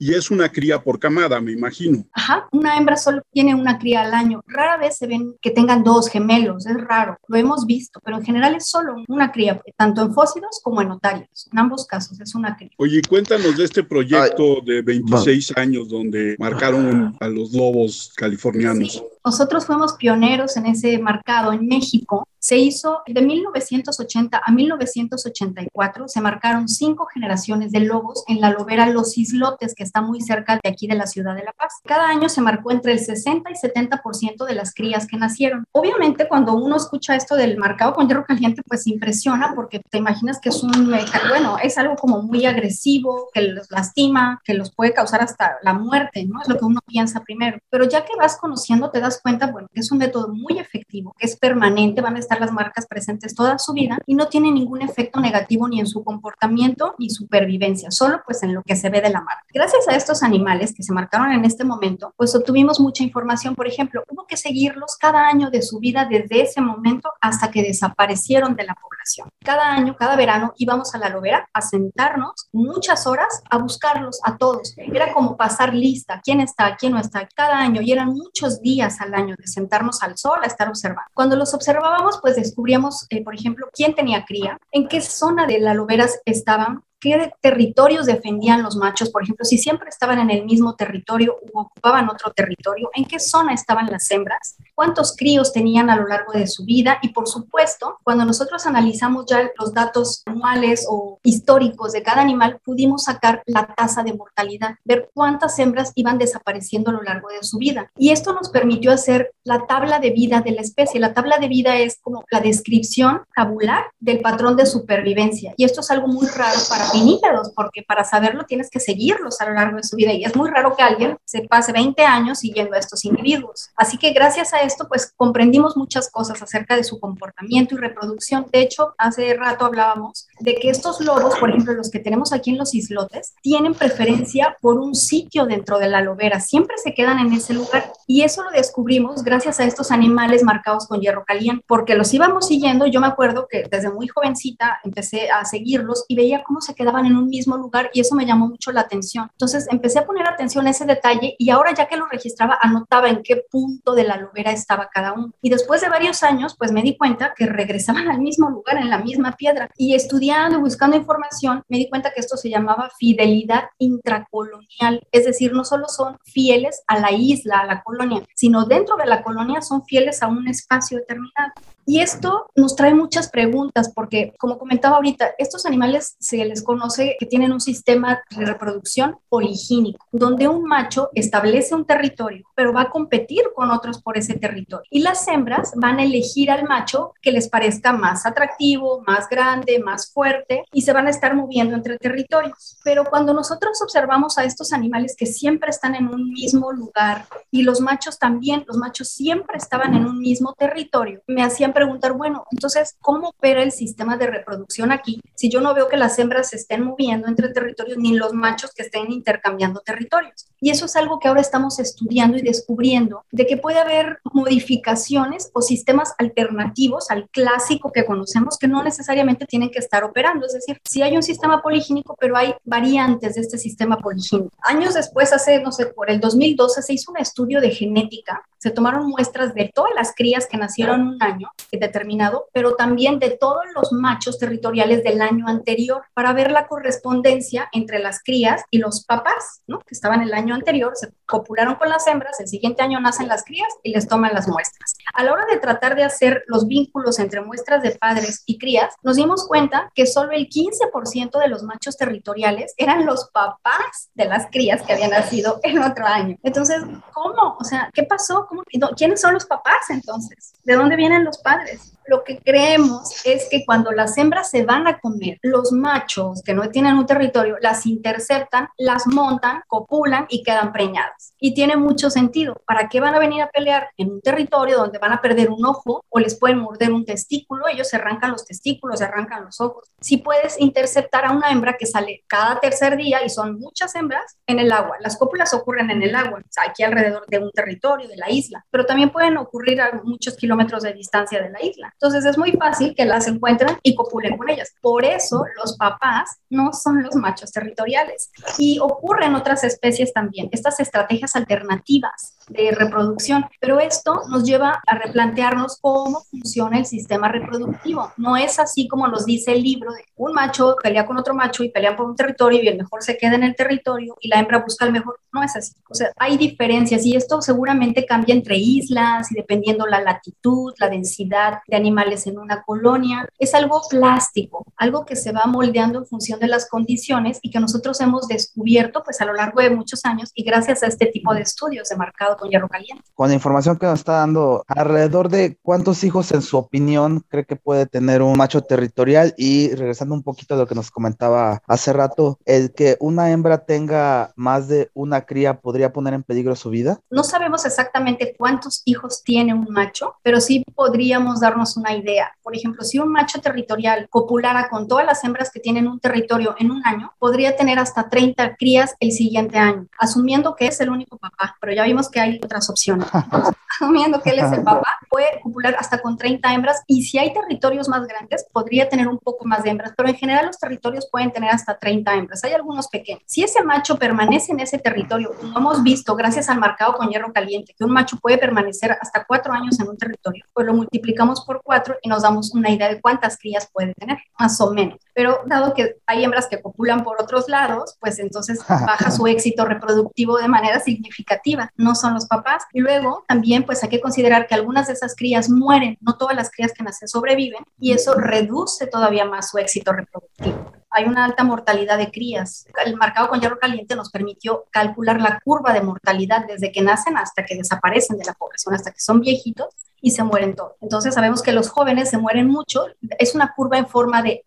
Y es una cría por camada, me imagino. Ajá, una hembra solo tiene una cría al año. Rara vez se ven que tengan dos gemelos, es raro, lo hemos visto, pero en general es solo una cría, tanto en fósidos como en otarios. En ambos casos es una cría. Oye, cuéntanos de este proyecto de 26 años donde marcaron a los lobos californianos. Sí. Nosotros fuimos pioneros en ese marcado en México. Se hizo de 1980 a 1984, se marcaron cinco generaciones de lobos en la lobera Los Islotes, que está muy cerca de aquí de la ciudad de La Paz. Cada año se marcó entre el 60 y 70% de las crías que nacieron. Obviamente, cuando uno escucha esto del marcado con hierro caliente, pues impresiona porque te imaginas que es un, bueno, es algo como muy agresivo, que los lastima, que los puede causar hasta la muerte, ¿no? Es lo que uno piensa primero. Pero ya que vas conociendo, te das cuenta, bueno, que es un método muy efectivo, que es permanente, van a estar las marcas presentes toda su vida y no tiene ningún efecto negativo ni en su comportamiento ni supervivencia, solo pues en lo que se ve de la marca. Gracias a estos animales que se marcaron en este momento, pues obtuvimos mucha información. Por ejemplo, hubo que seguirlos cada año de su vida desde ese momento hasta que desaparecieron de la población. Cada año, cada verano íbamos a la lobera a sentarnos muchas horas a buscarlos a todos. Era como pasar lista, quién está, quién no está, cada año y eran muchos días al año de sentarnos al sol a estar observando. Cuando los observábamos, pues descubríamos, eh, por ejemplo, quién tenía cría, en qué zona de la lobera estaban, qué territorios defendían los machos, por ejemplo, si siempre estaban en el mismo territorio o ocupaban otro territorio, en qué zona estaban las hembras, cuántos críos tenían a lo largo de su vida y, por supuesto, cuando nosotros analizamos ya los datos anuales o históricos de cada animal, pudimos sacar la tasa de mortalidad, ver cuántas hembras iban desapareciendo a lo largo de su vida. Y esto nos permitió hacer la tabla de vida de la especie. La tabla de vida es como la descripción tabular del patrón de supervivencia. Y esto es algo muy raro para vinípedos, porque para saberlo tienes que seguirlos a lo largo de su vida y es muy raro que alguien se pase 20 años siguiendo a estos individuos. Así que gracias a esto, pues comprendimos muchas cosas acerca de su comportamiento y reproducción. De hecho, hace rato hablábamos de que estos lobos, por ejemplo, los que tenemos aquí en los islotes, tienen preferencia por un sitio dentro de la lobera, siempre se quedan en ese lugar y eso lo descubrimos gracias a estos animales marcados con hierro caliente, porque los íbamos siguiendo, yo me acuerdo que desde muy jovencita empecé a seguirlos y veía cómo se quedaban en un mismo lugar y eso me llamó mucho la atención. Entonces empecé a poner atención a ese detalle y ahora ya que lo registraba, anotaba en qué punto de la lobera estaba cada uno. Y después de varios años, pues me di cuenta que regresaban al mismo lugar, en la misma piedra. Y estudiando, buscando información, me di cuenta que esto se llamaba fidelidad intracolonial. Es decir, no solo son fieles a la isla, a la colonia, sino dentro de la colonia son fieles a un espacio determinado. Y esto nos trae muchas preguntas porque, como comentaba ahorita, estos animales se les conoce que tienen un sistema de reproducción poligínico, donde un macho establece un territorio, pero va a competir con otros por ese territorio. Y las hembras van a elegir al macho que les parezca más atractivo, más grande, más fuerte, y se van a estar moviendo entre territorios. Pero cuando nosotros observamos a estos animales que siempre están en un mismo lugar y los machos también, los machos siempre estaban en un mismo territorio, me hacían preguntar, bueno, entonces, ¿cómo opera el sistema de reproducción aquí si yo no veo que las hembras se estén moviendo entre territorios ni los machos que estén intercambiando territorios? Y eso es algo que ahora estamos estudiando y descubriendo, de que puede haber modificaciones o sistemas alternativos al clásico que conocemos que no necesariamente tienen que estar operando. Es decir, si hay un sistema poligínico, pero hay variantes de este sistema poligínico. Años después, hace, no sé, por el 2012, se hizo un estudio de genética. Se tomaron muestras de todas las crías que nacieron un año determinado, pero también de todos los machos territoriales del año anterior para ver la correspondencia entre las crías y los papás, ¿no? Que estaban el año anterior, se copularon con las hembras, el siguiente año nacen las crías y les toman las muestras. A la hora de tratar de hacer los vínculos entre muestras de padres y crías, nos dimos cuenta que solo el 15% de los machos territoriales eran los papás de las crías que habían nacido en otro año. Entonces, ¿cómo? O sea, ¿qué pasó? ¿Cómo? ¿Quiénes son los papás entonces? ¿De dónde vienen los padres? Lo que creemos es que cuando las hembras se van a comer, los machos que no tienen un territorio las interceptan, las montan, copulan y quedan preñadas. Y tiene mucho sentido. ¿Para qué van a venir a pelear en un territorio donde van a perder un ojo o les pueden morder un testículo? Ellos se arrancan los testículos, se arrancan los ojos. Si puedes interceptar a una hembra que sale cada tercer día y son muchas hembras en el agua. Las cópulas ocurren en el agua, aquí alrededor de un territorio, de la isla, pero también pueden ocurrir a muchos kilómetros de distancia de la isla. Entonces es muy fácil que las encuentren y copulen con ellas. Por eso los papás no son los machos territoriales. Y ocurre en otras especies también, estas estrategias alternativas de reproducción. Pero esto nos lleva a replantearnos cómo funciona el sistema reproductivo. No es así como nos dice el libro un macho pelea con otro macho y pelean por un territorio y el mejor se queda en el territorio y la hembra busca el mejor. No es así. O sea, hay diferencias y esto seguramente cambia entre islas y dependiendo la latitud, la densidad de animales en una colonia. Es algo plástico, algo que se va moldeando en función de las condiciones y que nosotros hemos descubierto pues a lo largo de muchos años y gracias a este tipo de estudios de marcado con hierro caliente. Con la información que nos está dando, alrededor de cuántos hijos en su opinión cree que puede tener un macho territorial y regresando un poquito a lo que nos comentaba hace rato, el que una hembra tenga más de una cría podría poner en peligro su vida? No sabemos exactamente cuántos hijos tiene un macho, pero sí podríamos darnos una idea. Por ejemplo, si un macho territorial copulara con todas las hembras que tienen un territorio en un año, podría tener hasta 30 crías el siguiente año, asumiendo que es el único papá, pero ya vimos que hay otras opciones. asumiendo que él es el papá, puede copular hasta con 30 hembras y si hay territorios más grandes, podría tener un poco más de hembras, pero en general los territorios pueden tener hasta 30 hembras. Hay algunos pequeños. Si ese macho permanece en ese territorio, como hemos visto gracias al marcado con hierro caliente, que un macho puede permanecer hasta cuatro años en un territorio, pues lo multiplicamos por cuatro y nos damos una idea de cuántas crías puede tener, más o menos. Pero dado que hay hembras que copulan por otros lados, pues entonces baja su éxito reproductivo de manera significativa. No son los papás. Y luego también pues hay que considerar que algunas de esas crías mueren, no todas las crías que nacen sobreviven y eso reduce todavía más su éxito reproductivo hay una alta mortalidad de crías. El marcado con hierro caliente nos permitió calcular la curva de mortalidad desde que nacen hasta que desaparecen de la población, hasta que son viejitos y se mueren todos. Entonces sabemos que los jóvenes se mueren mucho. Es una curva en forma de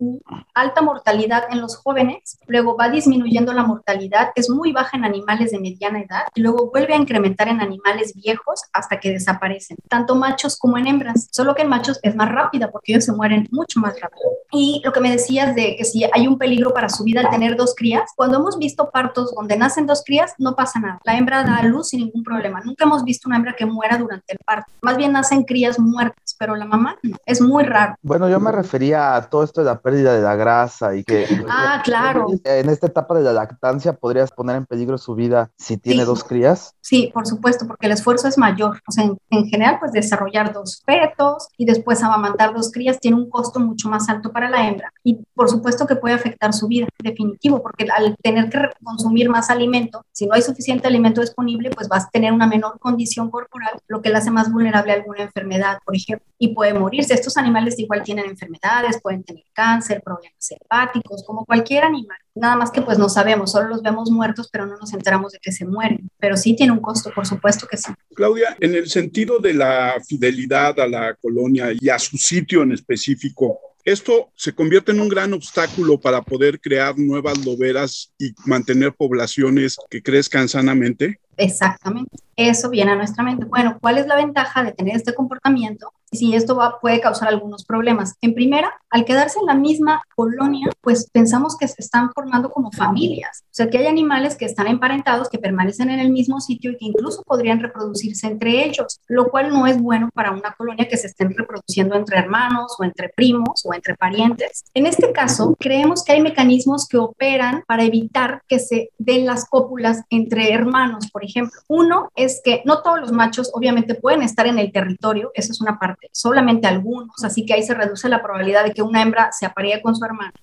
alta mortalidad en los jóvenes, luego va disminuyendo la mortalidad, es muy baja en animales de mediana edad y luego vuelve a incrementar en animales viejos hasta que desaparecen, tanto machos como en hembras, solo que en machos es más rápida porque ellos se mueren mucho más rápido. Y lo que me decías de que si hay un peligro para su vida al tener dos crías, cuando hemos visto partos donde nacen dos crías, no pasa nada. La hembra da a luz sin ningún problema. Nunca hemos visto una hembra que muera durante el parto. Más bien nacen crías muertas, pero la mamá no. Es muy raro. Bueno, yo me refería a todo esto de la pérdida de la grasa y que... Ah, claro. En esta etapa de la lactancia podrías poner en peligro su vida si tiene dos crías. Sí, por supuesto, porque el esfuerzo es mayor. O sea, en, general, pues desarrollar dos fetos y después amamantar dos crías tiene un costo mucho más alto para la hembra. Y por supuesto que puede afectar su vida, definitivo, porque al tener que consumir más alimento, si no hay suficiente alimento disponible, pues vas a tener una menor condición corporal, lo que la hace más vulnerable a alguna enfermedad, por ejemplo, y puede morirse. Estos animales igual tienen enfermedades, pueden tener cáncer, problemas hepáticos, como cualquier animal. Nada más que pues no sabemos, solo los vemos muertos, pero no nos enteramos de que se mueren. Pero sí tiene un costo, por supuesto que sí. Claudia, en el sentido de la fidelidad a la colonia y a su sitio en específico, esto se convierte en un gran obstáculo para poder crear nuevas loberas y mantener poblaciones que crezcan sanamente. Exactamente. Eso viene a nuestra mente. Bueno, ¿cuál es la ventaja de tener este comportamiento? Si esto va, puede causar algunos problemas. En primera, al quedarse en la misma colonia, pues pensamos que se están formando como familias. O sea, que hay animales que están emparentados, que permanecen en el mismo sitio y que incluso podrían reproducirse entre ellos, lo cual no es bueno para una colonia que se estén reproduciendo entre hermanos o entre primos o entre parientes. En este caso, creemos que hay mecanismos que operan para evitar que se den las cópulas entre hermanos, por ejemplo. Uno es que no todos los machos obviamente pueden estar en el territorio, esa es una parte, solamente algunos, así que ahí se reduce la probabilidad de que una hembra se aparee con su hermano.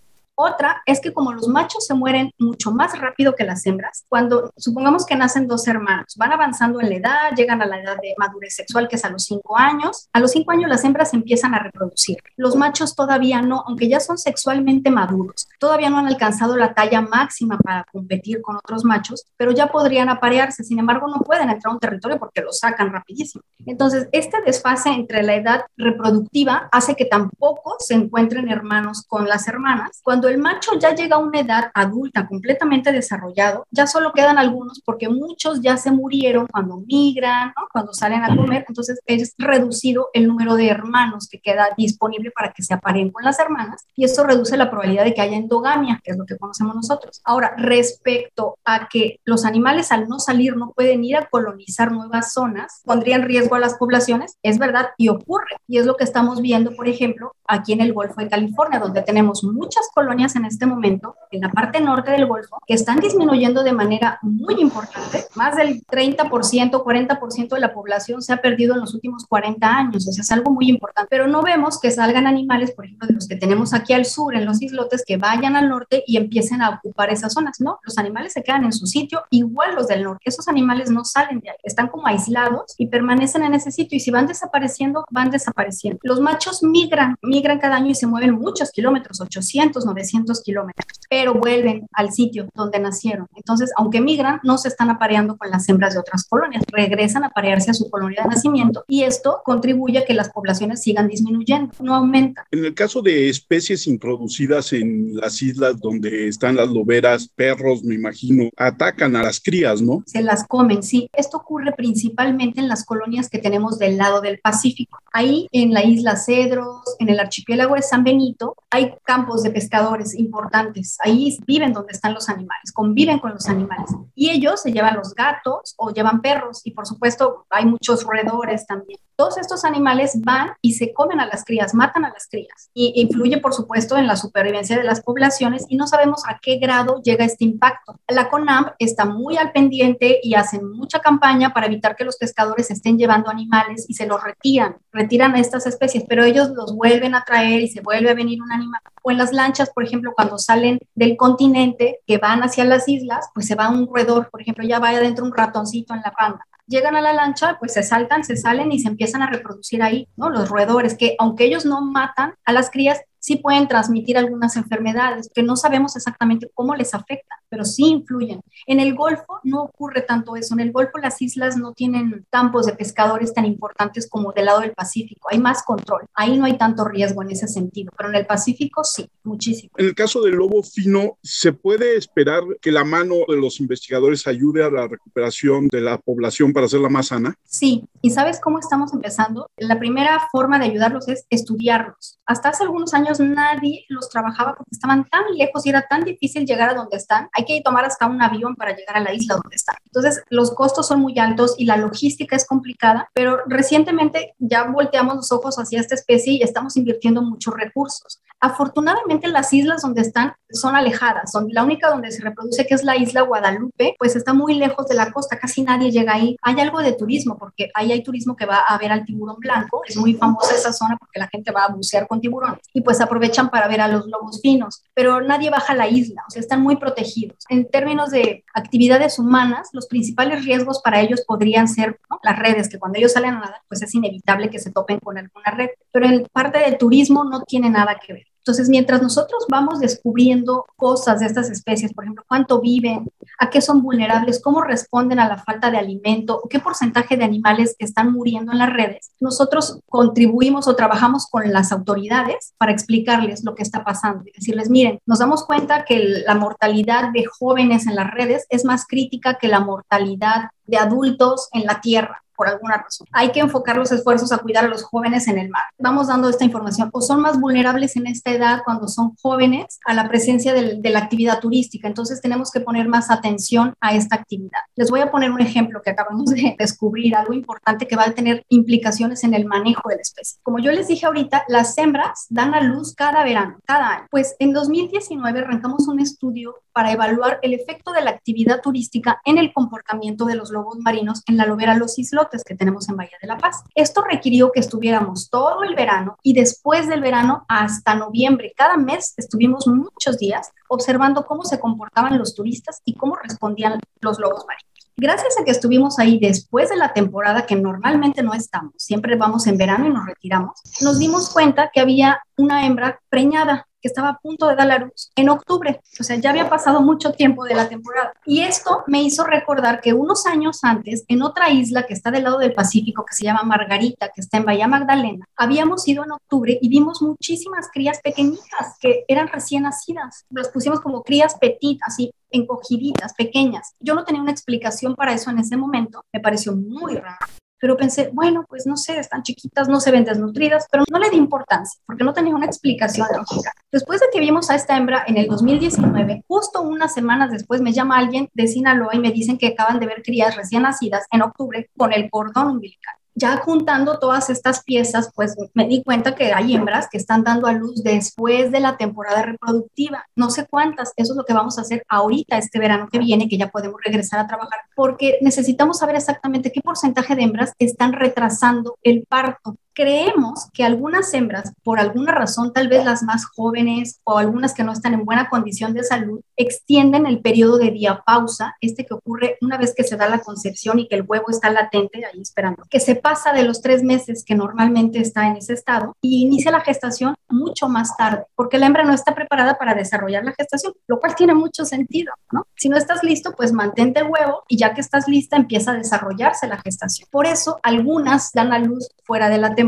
Otra es que como los machos se mueren mucho más rápido que las hembras, cuando supongamos que nacen dos hermanos, van avanzando en la edad, llegan a la edad de madurez sexual, que es a los cinco años, a los cinco años las hembras empiezan a reproducir. Los machos todavía no, aunque ya son sexualmente maduros, todavía no han alcanzado la talla máxima para competir con otros machos, pero ya podrían aparearse, sin embargo no pueden entrar a un territorio porque lo sacan rapidísimo. Entonces, este desfase entre la edad reproductiva hace que tampoco se encuentren hermanos con las hermanas. Cuando el macho ya llega a una edad adulta completamente desarrollado, ya solo quedan algunos porque muchos ya se murieron cuando migran, cuando salen a comer, entonces es reducido el número de hermanos que queda disponible para que se aparen con las hermanas y eso reduce la probabilidad de que haya endogamia, que es lo que conocemos nosotros. Ahora, respecto a que los animales al no salir no pueden ir a colonizar nuevas zonas, pondrían riesgo a las poblaciones, es verdad y ocurre. Y es lo que estamos viendo, por ejemplo, aquí en el Golfo de California, donde tenemos muchas colonias en este momento, en la parte norte del Golfo, que están disminuyendo de manera muy importante. Más del 30%, 40% de la población se ha perdido en los últimos 40 años. O sea, es algo muy importante. Pero no vemos que salgan animales, por ejemplo, de los que tenemos aquí al sur, en los islotes, que vayan al norte y empiecen a ocupar esas zonas. No, los animales se quedan en su sitio, igual los del norte. Esos animales no salen de ahí, están como aislados y permanecen en ese sitio. Y si van desapareciendo, van desapareciendo. Los machos migran, migran cada año y se mueven muchos kilómetros, 800, 900 300 kilómetros, pero vuelven al sitio donde nacieron. Entonces, aunque migran, no se están apareando con las hembras de otras colonias, regresan a aparearse a su colonia de nacimiento y esto contribuye a que las poblaciones sigan disminuyendo, no aumentan. En el caso de especies introducidas en las islas donde están las loberas, perros, me imagino, atacan a las crías, ¿no? Se las comen, sí. Esto ocurre principalmente en las colonias que tenemos del lado del Pacífico. Ahí en la isla Cedros, en el archipiélago de San Benito, hay campos de pescadores importantes. Ahí viven donde están los animales, conviven con los animales. Y ellos se llevan los gatos o llevan perros y por supuesto hay muchos roedores también. Todos estos animales van y se comen a las crías, matan a las crías y influye por supuesto en la supervivencia de las poblaciones y no sabemos a qué grado llega este impacto. La CONAMP está muy al pendiente y hacen mucha campaña para evitar que los pescadores estén llevando animales y se los retiran, retiran a estas especies, pero ellos los vuelven a traer y se vuelve a venir un animal. O en las lanchas, por ejemplo, cuando salen del continente que van hacia las islas, pues se va un roedor, por ejemplo, ya va adentro un ratoncito en la panda llegan a la lancha, pues se saltan, se salen y se empiezan a reproducir ahí, ¿no? Los roedores, que aunque ellos no matan a las crías, sí pueden transmitir algunas enfermedades que no sabemos exactamente cómo les afecta, pero sí influyen. En el Golfo no ocurre tanto eso. En el Golfo las islas no tienen campos de pescadores tan importantes como del lado del Pacífico. Hay más control. Ahí no hay tanto riesgo en ese sentido, pero en el Pacífico sí, muchísimo. En el caso del lobo fino, ¿se puede esperar que la mano de los investigadores ayude a la recuperación de la población para hacerla más sana? Sí. ¿Y sabes cómo estamos empezando? La primera forma de ayudarlos es estudiarlos. Hasta hace algunos años nadie los trabajaba porque estaban tan lejos y era tan difícil llegar a donde están. Hay que tomar hasta un avión para llegar a la isla donde están. Entonces, los costos son muy altos y la logística es complicada, pero recientemente ya volteamos los ojos hacia esta especie y estamos invirtiendo muchos recursos. Afortunadamente, las islas donde están son alejadas. Son la única donde se reproduce, que es la isla Guadalupe, pues está muy lejos de la costa, casi nadie llega ahí. Hay algo de turismo, porque ahí hay turismo que va a ver al tiburón blanco. Es muy famosa esa zona porque la gente va a bucear con tiburones. Y pues aprovechan para ver a los lobos finos, pero nadie baja a la isla, o sea, están muy protegidos. En términos de actividades humanas, los principales riesgos para ellos podrían ser las redes, que cuando ellos salen a nadar, pues es inevitable que se topen con alguna red, pero en parte del turismo no tiene nada que ver. Entonces, mientras nosotros vamos descubriendo cosas de estas especies, por ejemplo, cuánto viven, a qué son vulnerables, cómo responden a la falta de alimento, qué porcentaje de animales están muriendo en las redes, nosotros contribuimos o trabajamos con las autoridades para explicarles lo que está pasando y decirles, miren, nos damos cuenta que la mortalidad de jóvenes en las redes es más crítica que la mortalidad de adultos en la tierra por alguna razón. Hay que enfocar los esfuerzos a cuidar a los jóvenes en el mar. Vamos dando esta información. O son más vulnerables en esta edad cuando son jóvenes a la presencia de la actividad turística. Entonces tenemos que poner más atención a esta actividad. Les voy a poner un ejemplo que acabamos de descubrir, algo importante que va a tener implicaciones en el manejo de la especie. Como yo les dije ahorita, las hembras dan a luz cada verano, cada año. Pues en 2019 arrancamos un estudio para evaluar el efecto de la actividad turística en el comportamiento de los lobos marinos en la lobera Los Islotes que tenemos en Bahía de la Paz. Esto requirió que estuviéramos todo el verano y después del verano hasta noviembre. Cada mes estuvimos muchos días observando cómo se comportaban los turistas y cómo respondían los lobos marinos. Gracias a que estuvimos ahí después de la temporada que normalmente no estamos, siempre vamos en verano y nos retiramos, nos dimos cuenta que había una hembra preñada que estaba a punto de dar la luz en octubre. O sea, ya había pasado mucho tiempo de la temporada. Y esto me hizo recordar que unos años antes, en otra isla que está del lado del Pacífico, que se llama Margarita, que está en Bahía Magdalena, habíamos ido en octubre y vimos muchísimas crías pequeñitas que eran recién nacidas. Las pusimos como crías petit, así encogiditas, pequeñas. Yo no tenía una explicación para eso en ese momento. Me pareció muy raro pero pensé, bueno, pues no sé, están chiquitas, no se ven desnutridas, pero no le di importancia porque no tenía una explicación lógica. Después de que vimos a esta hembra en el 2019, justo unas semanas después me llama alguien de Sinaloa y me dicen que acaban de ver crías recién nacidas en octubre con el cordón umbilical ya juntando todas estas piezas, pues me di cuenta que hay hembras que están dando a luz después de la temporada reproductiva. No sé cuántas, eso es lo que vamos a hacer ahorita, este verano que viene, que ya podemos regresar a trabajar, porque necesitamos saber exactamente qué porcentaje de hembras están retrasando el parto creemos que algunas hembras, por alguna razón, tal vez las más jóvenes o algunas que no están en buena condición de salud, extienden el periodo de diapausa, este que ocurre una vez que se da la concepción y que el huevo está latente ahí esperando, que se pasa de los tres meses que normalmente está en ese estado y inicia la gestación mucho más tarde, porque la hembra no está preparada para desarrollar la gestación, lo cual tiene mucho sentido, ¿no? Si no estás listo, pues mantente el huevo y ya que estás lista empieza a desarrollarse la gestación. Por eso algunas dan a luz fuera de la temporada.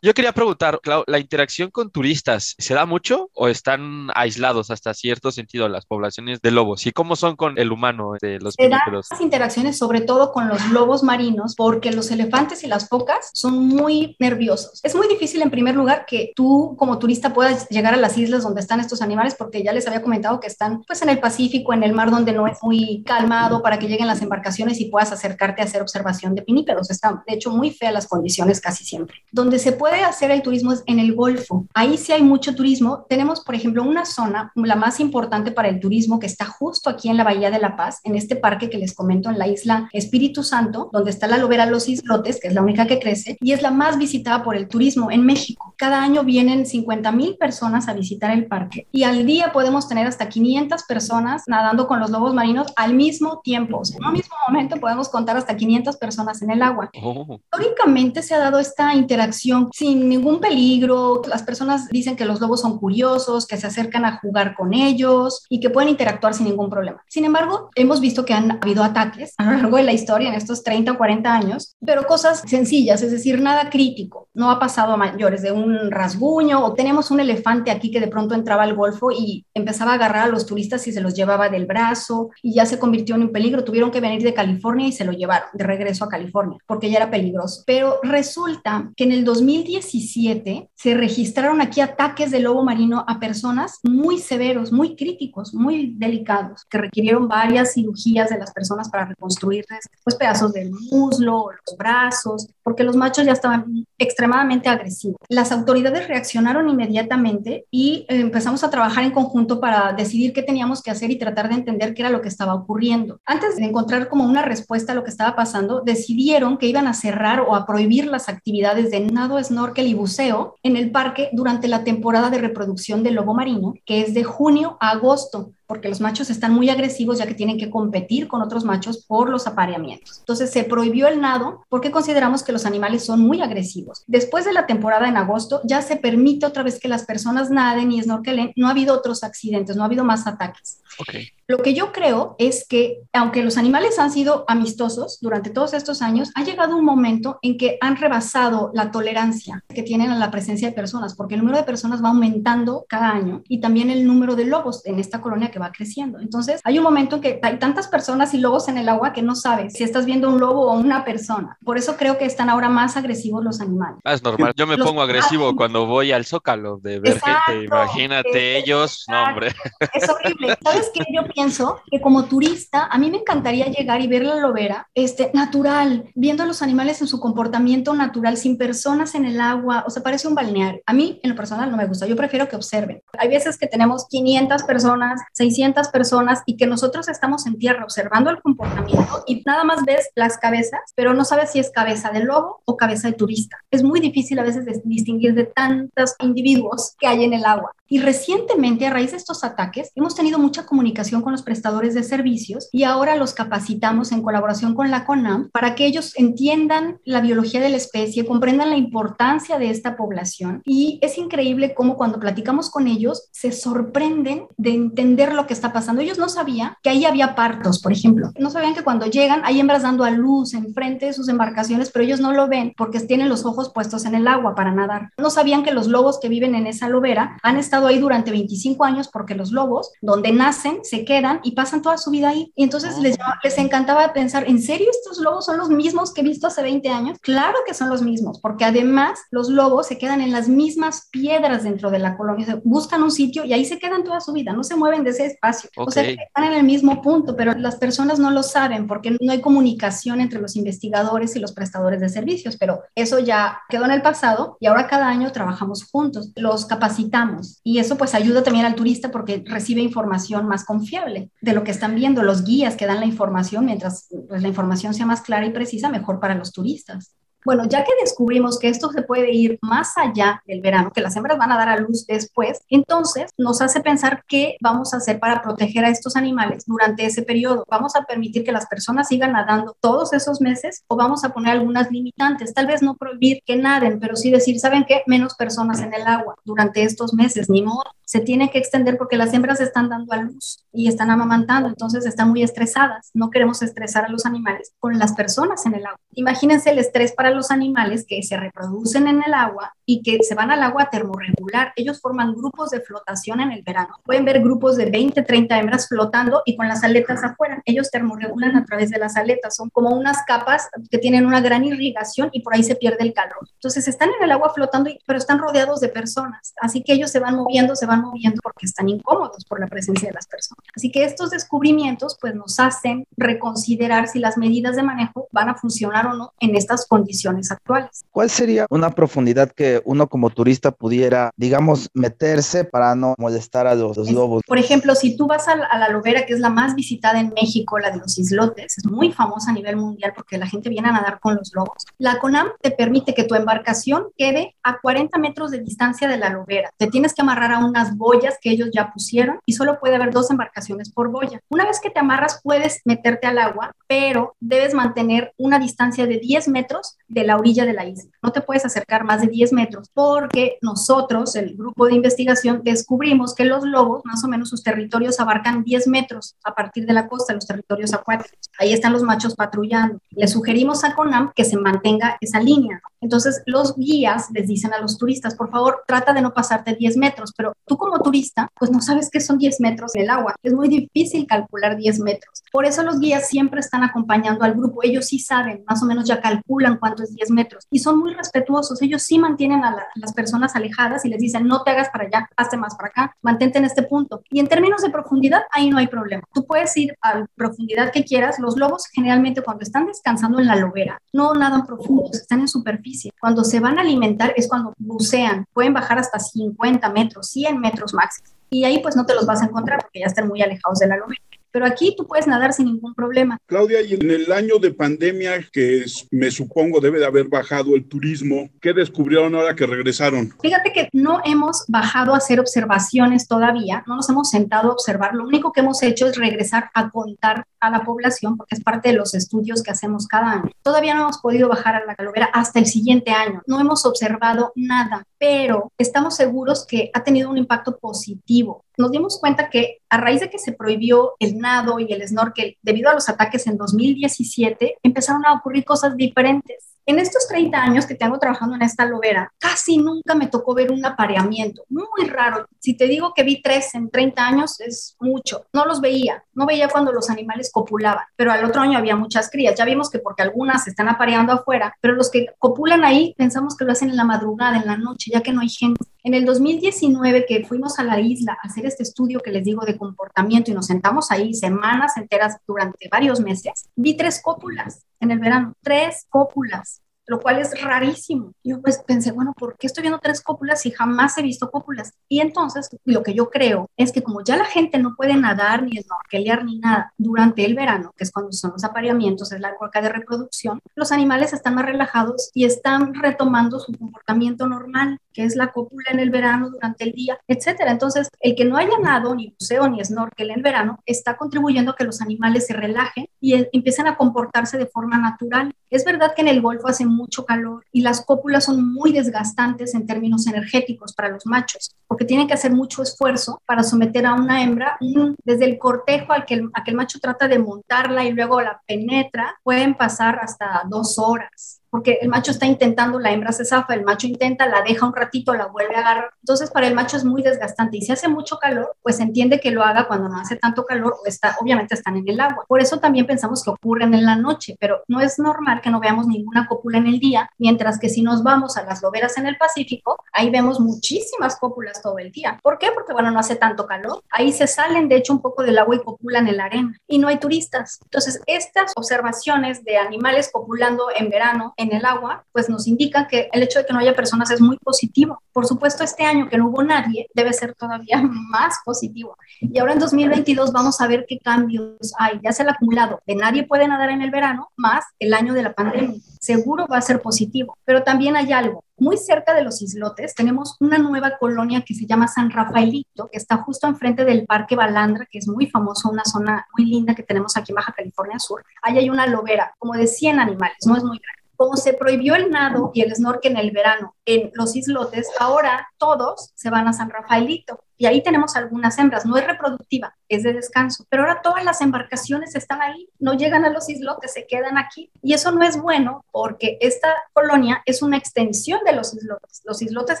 Yo quería preguntar, Clau, ¿la interacción con turistas se da mucho o están aislados hasta cierto sentido las poblaciones de lobos? ¿Y cómo son con el humano de los se dan las interacciones sobre todo con los lobos marinos porque los elefantes y las focas son muy nerviosos. Es muy difícil en primer lugar que tú como turista puedas llegar a las islas donde están estos animales porque ya les había comentado que están pues en el Pacífico, en el mar donde no es muy calmado para que lleguen las embarcaciones y puedas acercarte a hacer observación de pinípedos. Están de hecho muy feas las condiciones casi siempre. Donde se puede hacer el turismo es en el Golfo. Ahí sí hay mucho turismo. Tenemos por ejemplo una zona, la más importante para el turismo que está justo aquí en la Bahía de La Paz, en este parque que les comento en la isla Espíritu Santo, donde está la lobera Los Islotes, que es la única que crece, y es la más visitada por el turismo en México. Cada año vienen 50 mil personas a visitar el parque y al día podemos tener hasta 500 personas nadando con los lobos marinos al mismo tiempo. O sea, en un mismo momento podemos contar hasta 500 personas en el agua. Oh. Históricamente se ha dado esta interacción sin ningún peligro. Las personas dicen que los lobos son curiosos, que se acercan a jugar con ellos y que pueden interactuar sin ningún problema. Sin embargo, hemos visto que han habido ataques a lo largo de la historia en estos 30 o 40 años, pero cosas sencillas, es decir, nada crítico. No ha pasado a mayores de un rasguño o tenemos un elefante aquí que de pronto entraba al Golfo y empezaba a agarrar a los turistas y se los llevaba del brazo y ya se convirtió en un peligro. Tuvieron que venir de California y se lo llevaron de regreso a California porque ya era peligroso. Pero resulta que en el 2017 se registraron aquí ataques de lobo marino a personas muy severos, muy críticos, muy delicados, que requirieron varias cirugías de las personas para reconstruirles pues, pedazos del muslo, los brazos, porque los machos ya estaban extremadamente agresivos. Las autoridades reaccionaron inmediatamente y eh, empezamos a trabajar en conjunto para decidir qué teníamos que hacer y tratar de entender qué era lo que estaba ocurriendo. Antes de encontrar como una respuesta a lo que estaba pasando, decidieron que iban a cerrar o a prohibir las actividades de nado, snorkel y buceo en el parque durante la temporada de reproducción del lobo marino, que es de junio a agosto porque los machos están muy agresivos ya que tienen que competir con otros machos por los apareamientos. Entonces se prohibió el nado porque consideramos que los animales son muy agresivos. Después de la temporada en agosto ya se permite otra vez que las personas naden y snorkelen. No ha habido otros accidentes, no ha habido más ataques. Okay. Lo que yo creo es que, aunque los animales han sido amistosos durante todos estos años, ha llegado un momento en que han rebasado la tolerancia que tienen a la presencia de personas, porque el número de personas va aumentando cada año y también el número de lobos en esta colonia que va creciendo. Entonces, hay un momento en que hay tantas personas y lobos en el agua que no sabes si estás viendo un lobo o una persona. Por eso creo que están ahora más agresivos los animales. Ah, es normal. Yo me pongo agresivo cuando voy al Zócalo de ver gente. Imagínate ellos, no, hombre. Es horrible. ¿Sabes qué? Yo pienso que como turista, a mí me encantaría llegar y ver la lobera este, natural, viendo a los animales en su comportamiento natural, sin personas en el agua, o sea, parece un balneario. A mí, en lo personal, no me gusta, yo prefiero que observen. Hay veces que tenemos 500 personas, 600 personas y que nosotros estamos en tierra observando el comportamiento y nada más ves las cabezas, pero no sabes si es cabeza de lobo o cabeza de turista. Es muy difícil a veces distinguir de tantos individuos que hay en el agua. Y recientemente, a raíz de estos ataques, hemos tenido mucha comunicación con los prestadores de servicios y ahora los capacitamos en colaboración con la CONAM para que ellos entiendan la biología de la especie, comprendan la importancia de esta población. Y es increíble cómo cuando platicamos con ellos se sorprenden de entender lo que está pasando. Ellos no sabían que ahí había partos, por ejemplo. No sabían que cuando llegan hay hembras dando a luz enfrente de sus embarcaciones, pero ellos no lo ven porque tienen los ojos puestos en el agua para nadar. No sabían que los lobos que viven en esa lobera han estado ahí durante 25 años porque los lobos, donde nacen, se quedan y pasan toda su vida ahí. Y entonces les, ah. les encantaba pensar, ¿en serio estos lobos son los mismos que he visto hace 20 años? Claro que son los mismos, porque además los lobos se quedan en las mismas piedras dentro de la colonia, buscan un sitio y ahí se quedan toda su vida, no se mueven de ese espacio. O sea, están en el mismo punto, pero las personas no lo saben porque no hay comunicación entre los investigadores y los prestadores de servicios, pero eso ya quedó en el pasado y ahora cada año trabajamos juntos, los capacitamos y eso pues ayuda también al turista porque recibe información más confiable de lo que están viendo, los guías que dan la información, mientras pues, la información sea más clara y precisa, mejor para los turistas. Bueno, ya que descubrimos que esto se puede ir más allá del verano, que las hembras van a dar a luz después, entonces nos hace pensar qué vamos a hacer para proteger a estos animales durante ese periodo. ¿Vamos a permitir que las personas sigan nadando todos esos meses o vamos a poner algunas limitantes? Tal vez no prohibir que naden, pero sí decir, ¿saben qué? Menos personas en el agua durante estos meses, ni modo se tiene que extender porque las hembras están dando a luz y están amamantando, entonces están muy estresadas. No queremos estresar a los animales con las personas en el agua. Imagínense el estrés para los animales que se reproducen en el agua y que se van al agua termorregular. Ellos forman grupos de flotación en el verano. Pueden ver grupos de 20, 30 hembras flotando y con las aletas afuera. Ellos termorregulan a través de las aletas. Son como unas capas que tienen una gran irrigación y por ahí se pierde el calor. Entonces están en el agua flotando, pero están rodeados de personas. Así que ellos se van moviendo, se van moviendo porque están incómodos por la presencia de las personas. Así que estos descubrimientos pues nos hacen reconsiderar si las medidas de manejo van a funcionar o no en estas condiciones actuales. ¿Cuál sería una profundidad que uno como turista pudiera, digamos, meterse para no molestar a los, lobos? Por ejemplo, si tú vas a la, a la lobera, que es la más visitada en México, la de los islotes, es muy famosa a nivel mundial porque la gente viene a nadar con los lobos. La CONAM te permite que tu embarcación quede a 40 metros de distancia de la lobera. Te tienes que amarrar a unas boyas que ellos ya pusieron y solo puede haber dos embarcaciones por boya. Una vez que te amarras puedes meterte al agua, pero debes mantener una distancia de 10 metros de la orilla de la isla. No te puedes acercar más de 10 metros porque nosotros, el grupo de investigación, descubrimos que los lobos, más o menos sus territorios abarcan 10 metros a partir de la costa, los territorios acuáticos. Ahí están los machos patrullando. Le sugerimos a CONAM que se mantenga esa línea. Entonces, los guías les dicen a los turistas, por favor, trata de no pasarte 10 metros, pero tú como turista, pues no sabes qué son 10 metros en el agua. Es muy difícil calcular 10 metros. Por eso los guías siempre están acompañando al grupo. Ellos sí saben, más o menos ya calculan cuánto es 10 metros y son muy respetuosos. Ellos sí mantienen a, las personas alejadas y les dicen, no te hagas para allá, hazte más para acá, mantente en este punto. Y en términos de profundidad, ahí no hay problema. Tú puedes ir a la profundidad que quieras. Los lobos generalmente cuando están descansando en la lobera, no nadan profundos, están en superficie. Cuando se van a alimentar es cuando bucean, pueden bajar hasta 50 metros, 100 metros máximos. Y ahí pues no te los vas a encontrar porque ya están muy alejados de la lobera pero aquí tú puedes nadar sin ningún problema. Claudia, y en el año de pandemia, que me supongo debe de haber bajado el turismo, ¿qué descubrieron ahora que regresaron? Fíjate que no hemos bajado a hacer observaciones todavía, no nos hemos sentado a observar, lo único que hemos hecho es regresar a contar a la población, porque es parte de los estudios que hacemos cada año. Todavía no hemos podido bajar a la calovera hasta el siguiente año, no hemos observado nada, pero estamos seguros que ha tenido un impacto positivo. Nos dimos cuenta que a raíz de que se prohibió el nado y el snorkel debido a los ataques en 2017, empezaron a ocurrir cosas diferentes en estos 30 años que tengo trabajando en esta lobera, casi nunca me tocó ver un apareamiento, muy raro. Si te digo que vi tres en 30 años, es mucho. No los veía, no veía cuando los animales copulaban, pero al otro año había muchas crías. Ya vimos que porque algunas están apareando afuera, pero los que copulan ahí pensamos que lo hacen en la madrugada, en la noche, ya que no hay gente. En el 2019 que fuimos a la isla a hacer este estudio que les digo de comportamiento y nos sentamos ahí semanas enteras durante varios meses, vi tres cópulas en el verano, tres cópulas lo cual es rarísimo. Yo pues pensé, bueno, ¿por qué estoy viendo tres cópulas si jamás he visto cópulas? Y entonces lo que yo creo es que como ya la gente no puede nadar ni snorkelear ni nada durante el verano, que es cuando son los apareamientos, es la época de reproducción, los animales están más relajados y están retomando su comportamiento normal, que es la cópula en el verano durante el día, etcétera. Entonces, el que no haya nado ni buceo ni snorkel en el verano está contribuyendo a que los animales se relajen y empiecen a comportarse de forma natural. Es verdad que en el Golfo hace mucho calor y las cópulas son muy desgastantes en términos energéticos para los machos, porque tienen que hacer mucho esfuerzo para someter a una hembra. desde el cortejo al que el, que el macho trata de montarla y luego la penetra, pueden pasar hasta dos horas porque el macho está intentando, la hembra se zafa, el macho intenta, la deja un ratito, la vuelve a agarrar. Entonces, para el macho es muy desgastante. Y si hace mucho calor, pues entiende que lo haga cuando no hace tanto calor o está, obviamente están en el agua. Por eso también pensamos que ocurren en la noche, pero no es normal que no veamos ninguna cópula en el día, mientras que si nos vamos a las loberas en el Pacífico, ahí vemos muchísimas cópulas todo el día. ¿Por qué? Porque, bueno, no hace tanto calor. Ahí se salen, de hecho, un poco del agua y copulan en la arena. Y no hay turistas. Entonces, estas observaciones de animales copulando en verano, en el agua, pues nos indica que el hecho de que no haya personas es muy positivo. Por supuesto, este año que no hubo nadie, debe ser todavía más positivo. Y ahora en 2022 vamos a ver qué cambios hay. Ya se ha acumulado de nadie puede nadar en el verano, más el año de la pandemia. Seguro va a ser positivo. Pero también hay algo. Muy cerca de los islotes tenemos una nueva colonia que se llama San Rafaelito, que está justo enfrente del Parque Balandra, que es muy famoso, una zona muy linda que tenemos aquí en Baja California Sur. Ahí hay una lobera, como de 100 animales, no es muy grande como se prohibió el nado y el snorkel en el verano en los islotes, ahora todos se van a San Rafaelito y ahí tenemos algunas hembras, no es reproductiva, es de descanso, pero ahora todas las embarcaciones están ahí, no llegan a los islotes, se quedan aquí y eso no es bueno porque esta colonia es una extensión de los islotes. Los islotes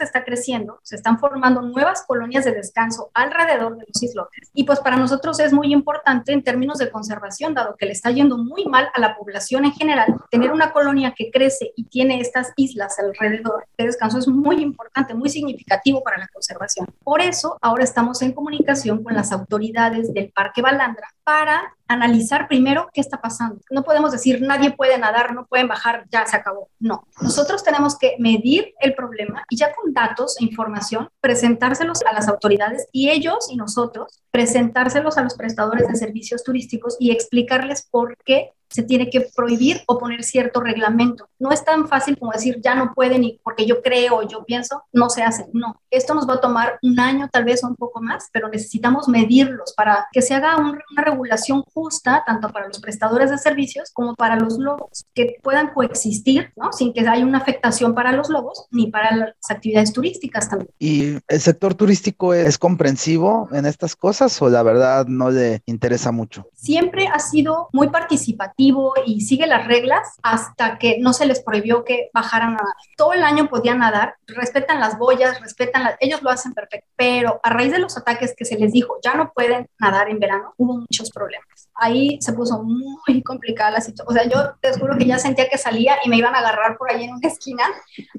están creciendo, se están formando nuevas colonias de descanso alrededor de los islotes y pues para nosotros es muy importante en términos de conservación, dado que le está yendo muy mal a la población en general, tener una colonia que crece y tiene estas islas alrededor de descanso es muy importante, muy significativo para la conservación. Por eso, ahora estamos en comunicación con las autoridades del Parque Balandra para analizar primero qué está pasando. No podemos decir nadie puede nadar, no pueden bajar, ya se acabó. No, nosotros tenemos que medir el problema y ya con datos e información presentárselos a las autoridades y ellos y nosotros presentárselos a los prestadores de servicios turísticos y explicarles por qué se tiene que prohibir o poner cierto reglamento. No es tan fácil como decir ya no pueden y porque yo creo, yo pienso, no se hace. No, esto nos va a tomar un año, tal vez un poco más, pero necesitamos medirlos para que se haga una regulación justa tanto para los prestadores de servicios como para los lobos, que puedan coexistir, ¿no? Sin que haya una afectación para los lobos ni para las actividades turísticas también. ¿Y el sector turístico es comprensivo en estas cosas o la verdad no le interesa mucho? Siempre ha sido muy participativo y sigue las reglas hasta que no se les prohibió que bajaran a nadar. Todo el año podían nadar, respetan las boyas, respetan, ellos lo hacen perfecto, pero a raíz de los ataques que se les dijo, ya no pueden nadar en verano, hubo muchos problemas. Ahí se puso muy complicada la situación. O sea, yo te juro que ya sentía que salía y me iban a agarrar por ahí en una esquina,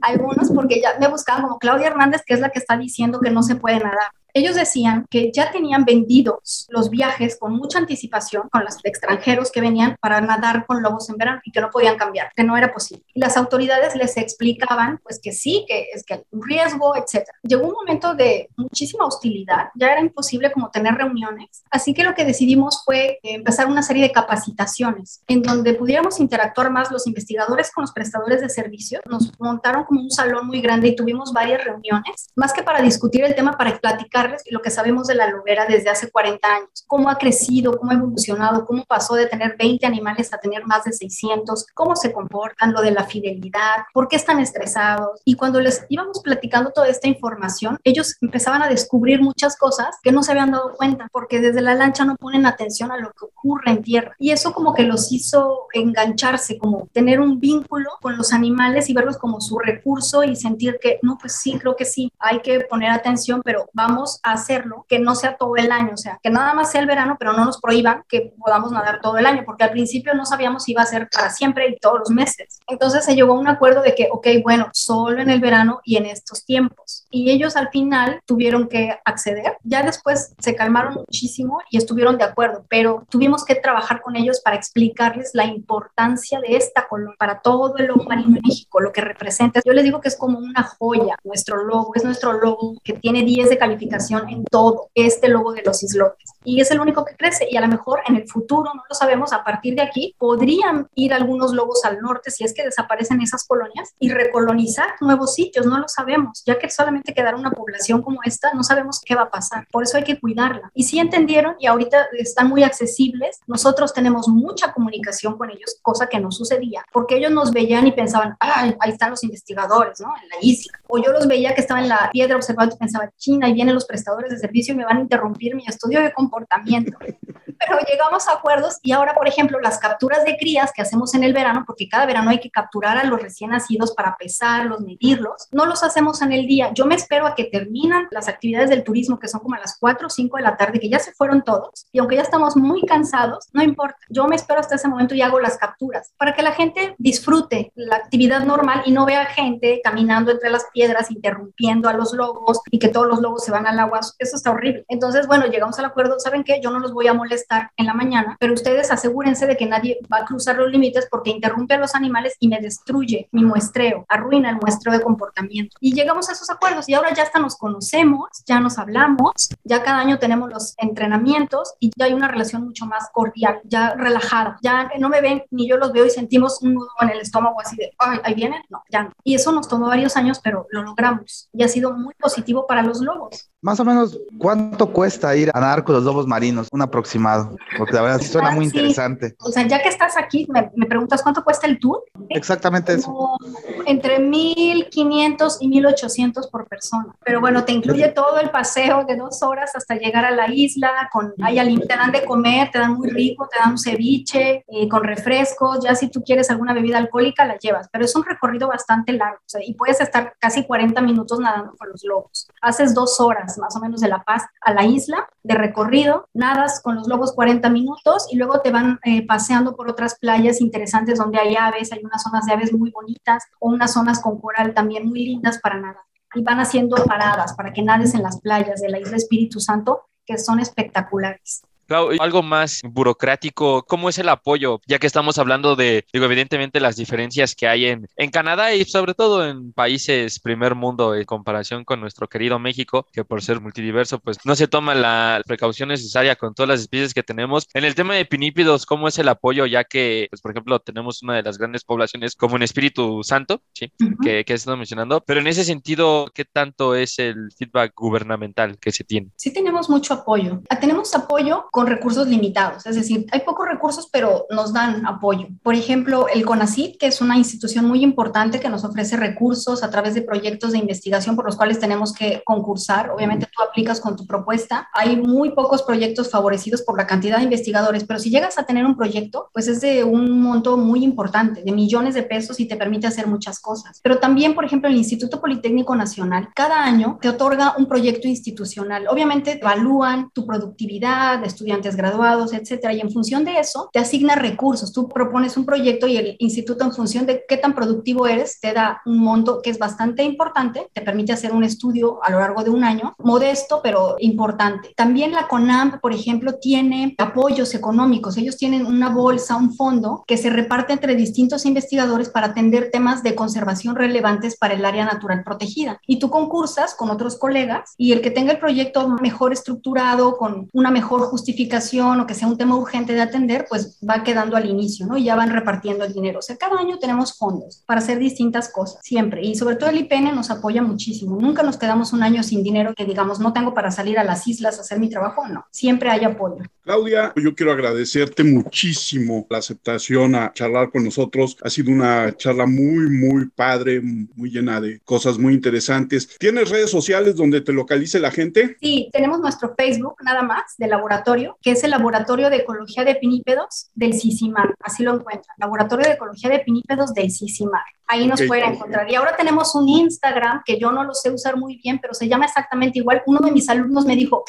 algunos, porque ya me buscaban como Claudia Hernández, que es la que está diciendo que no se puede nadar ellos decían que ya tenían vendidos los viajes con mucha anticipación con los extranjeros que venían para nadar con lobos en verano y que no podían cambiar, que no era posible. Y las autoridades les explicaban pues que sí, que es que hay un riesgo, etc. Llegó un momento de muchísima hostilidad, ya era imposible como tener reuniones, así que lo que decidimos fue empezar una serie de capacitaciones en donde pudiéramos interactuar más los investigadores con los prestadores de servicios. Nos montaron como un salón muy grande y tuvimos varias reuniones, más que para discutir el tema, para platicar lo que sabemos de la lobera desde hace 40 años, cómo ha crecido, cómo ha evolucionado, cómo pasó de tener 20 animales a tener más de 600, cómo se comportan, lo de la fidelidad, por qué están estresados. Y cuando les íbamos platicando toda esta información, ellos empezaban a descubrir muchas cosas que no se habían dado cuenta, porque desde la lancha no ponen atención a lo que ocurre en tierra. Y eso como que los hizo engancharse, como tener un vínculo con los animales y verlos como su recurso y sentir que, no, pues sí, creo que sí, hay que poner atención, pero vamos a hacerlo, que no sea todo el año, o sea, que nada más sea el verano, pero no nos prohíban que podamos nadar todo el año, porque al principio no sabíamos si iba a ser para siempre y todos los meses. Entonces se llegó a un acuerdo de que, ok, bueno, solo en el verano y en estos tiempos. Y ellos al final tuvieron que acceder. Ya después se calmaron muchísimo y estuvieron de acuerdo, pero tuvimos que trabajar con ellos para explicarles la importancia de esta colonia para todo el lobo marino en México, lo que representa. Yo les digo que es como una joya, nuestro lobo, es nuestro lobo que tiene 10 de calificación en todo este lobo de los islotes. Y es el único que crece y a lo mejor en el futuro, no lo sabemos, a partir de aquí podrían ir algunos lobos al norte si es que desaparecen esas colonias y recolonizar nuevos sitios, no lo sabemos, ya que solamente quedará una población como esta, no sabemos qué va a pasar, por eso hay que cuidarla. Y si entendieron y ahorita están muy accesibles, nosotros tenemos mucha comunicación con ellos, cosa que no sucedía, porque ellos nos veían y pensaban, ay, ahí están los investigadores, ¿no? En la isla. O yo los veía que estaban en la piedra observando y pensaba, China, ahí vienen los prestadores de servicio me van a interrumpir mi estudio de comportamiento. Pero llegamos a acuerdos y ahora, por ejemplo, las capturas de crías que hacemos en el verano, porque cada verano hay que capturar a los recién nacidos para pesarlos, medirlos, no los hacemos en el día. Yo me espero a que terminan las actividades del turismo, que son como a las 4 o 5 de la tarde, que ya se fueron todos, y aunque ya estamos muy cansados, no importa. Yo me espero hasta ese momento y hago las capturas para que la gente disfrute la actividad normal y no vea gente caminando entre las piedras, interrumpiendo a los lobos y que todos los lobos se van a la aguas, eso está horrible. Entonces, bueno, llegamos al acuerdo, ¿saben qué? Yo no los voy a molestar en la mañana, pero ustedes asegúrense de que nadie va a cruzar los límites porque interrumpe a los animales y me destruye mi muestreo, arruina el muestreo de comportamiento. Y llegamos a esos acuerdos y ahora ya hasta nos conocemos, ya nos hablamos, ya cada año tenemos los entrenamientos y ya hay una relación mucho más cordial, ya relajada, ya no me ven ni yo los veo y sentimos un nudo en el estómago así de, ay, ahí vienen, no, ya no. Y eso nos tomó varios años, pero lo logramos y ha sido muy positivo para los lobos. Más o menos, ¿cuánto cuesta ir a nadar con los lobos marinos? Un aproximado, porque la verdad sí suena muy interesante. O sea, ya que estás aquí, me, me preguntas cuánto cuesta el tour. Exactamente eso. Como entre 1.500 y 1.800 por persona. Pero bueno, te incluye todo el paseo de dos horas hasta llegar a la isla, con, ahí te dan de comer, te dan muy rico, te dan un ceviche, eh, con refrescos, ya si tú quieres alguna bebida alcohólica la llevas, pero es un recorrido bastante largo o sea, y puedes estar casi 40 minutos nadando con los lobos. Haces dos horas más o menos de La Paz a la isla de recorrido, nadas con los lobos 40 minutos y luego te van eh, paseando por otras playas interesantes donde hay aves, hay unas zonas de aves muy bonitas o unas zonas con coral también muy lindas para nadar. Y van haciendo paradas para que nades en las playas de la isla Espíritu Santo, que son espectaculares. Clau, algo más burocrático, ¿cómo es el apoyo? Ya que estamos hablando de, digo, evidentemente las diferencias que hay en, en Canadá y sobre todo en países primer mundo en comparación con nuestro querido México, que por ser multidiverso, pues no se toma la precaución necesaria con todas las especies que tenemos. En el tema de pinípedos, ¿cómo es el apoyo? Ya que, pues, por ejemplo, tenemos una de las grandes poblaciones como en Espíritu Santo, ¿sí? Ujú. que, que he estado mencionando, pero en ese sentido, ¿qué tanto es el feedback gubernamental que se tiene? Sí tenemos mucho apoyo. Ah, Tenemos apoyo con recursos limitados, es decir, hay pocos recursos, pero nos dan apoyo. Por ejemplo, el CONACYT, que es una institución muy importante que nos ofrece recursos a través de proyectos de investigación por los cuales tenemos que concursar. Obviamente tú aplicas con tu propuesta. Hay muy pocos proyectos favorecidos por la cantidad de investigadores, pero si llegas a tener un proyecto, pues es de un monto muy importante, de millones de pesos y te permite hacer muchas cosas. Pero también, por ejemplo, el Instituto Politécnico Nacional cada año te otorga un proyecto institucional. Obviamente evalúan tu productividad de graduados, etcétera, y en función de eso te asigna recursos. Tú propones un proyecto y el instituto en función de qué tan productivo eres te da un monto que es bastante importante, te permite hacer un estudio a lo largo de un año, modesto pero importante. También la CONAMP, por ejemplo, tiene apoyos económicos. Ellos tienen una bolsa, un fondo que se reparte entre distintos investigadores para atender temas de conservación relevantes para el área natural protegida. Y tú concursas con otros colegas y el que tenga el proyecto mejor estructurado, con una mejor justificación o que sea un tema urgente de atender, pues va quedando al inicio, ¿no? Y ya van repartiendo el dinero. O sea, cada año tenemos fondos para hacer distintas cosas, siempre. Y sobre todo el IPN nos apoya muchísimo. Nunca nos quedamos un año sin dinero que digamos, no tengo para salir a las islas a hacer mi trabajo, no. Siempre hay apoyo. Claudia, yo quiero agradecerte muchísimo la aceptación a charlar con nosotros. Ha sido una charla muy, muy padre, muy llena de cosas muy interesantes. ¿Tienes redes sociales donde te localice la gente? Sí, tenemos nuestro Facebook nada más de laboratorio, que es el Laboratorio de Ecología de Pinípedos del CICIMAR. Así lo encuentran, Laboratorio de Ecología de Pinípedos del CICIMAR. Ahí nos pueden encontrar. Y ahora tenemos un Instagram que yo no lo sé usar muy bien, pero se llama exactamente igual. Uno de mis alumnos me dijo,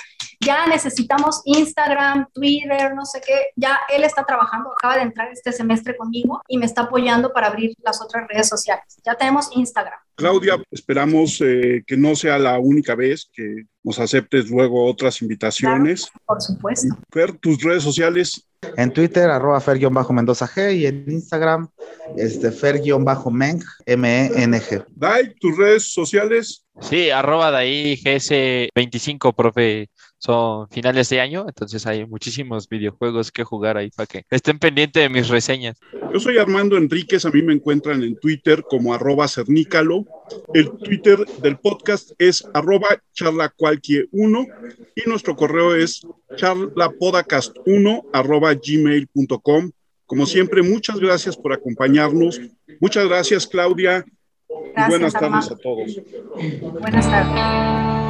ya necesitamos Instagram, Twitter, no sé qué. Ya él está trabajando, acaba de entrar este semestre conmigo y me está apoyando para abrir las otras redes sociales. Ya tenemos Instagram. Claudia, esperamos eh, que no sea la única vez que nos aceptes luego otras invitaciones. Por supuesto. Fer, tus redes sociales. En Twitter, arroba Fer-Mendoza G y en Instagram, este Fer-Meng, M-E-N-G. Dai, tus redes sociales. Sí, arroba de ahí GS25, profe. Son finales de año, entonces hay muchísimos videojuegos que jugar ahí para que estén pendientes de mis reseñas. Yo soy Armando Enríquez, a mí me encuentran en Twitter como arroba cernícalo. El Twitter del podcast es arroba charlacualquie1 y nuestro correo es charlapodcast1 arroba gmail.com. Como siempre, muchas gracias por acompañarnos. Muchas gracias, Claudia. Gracias, buenas tardes a todos. Buenas tardes.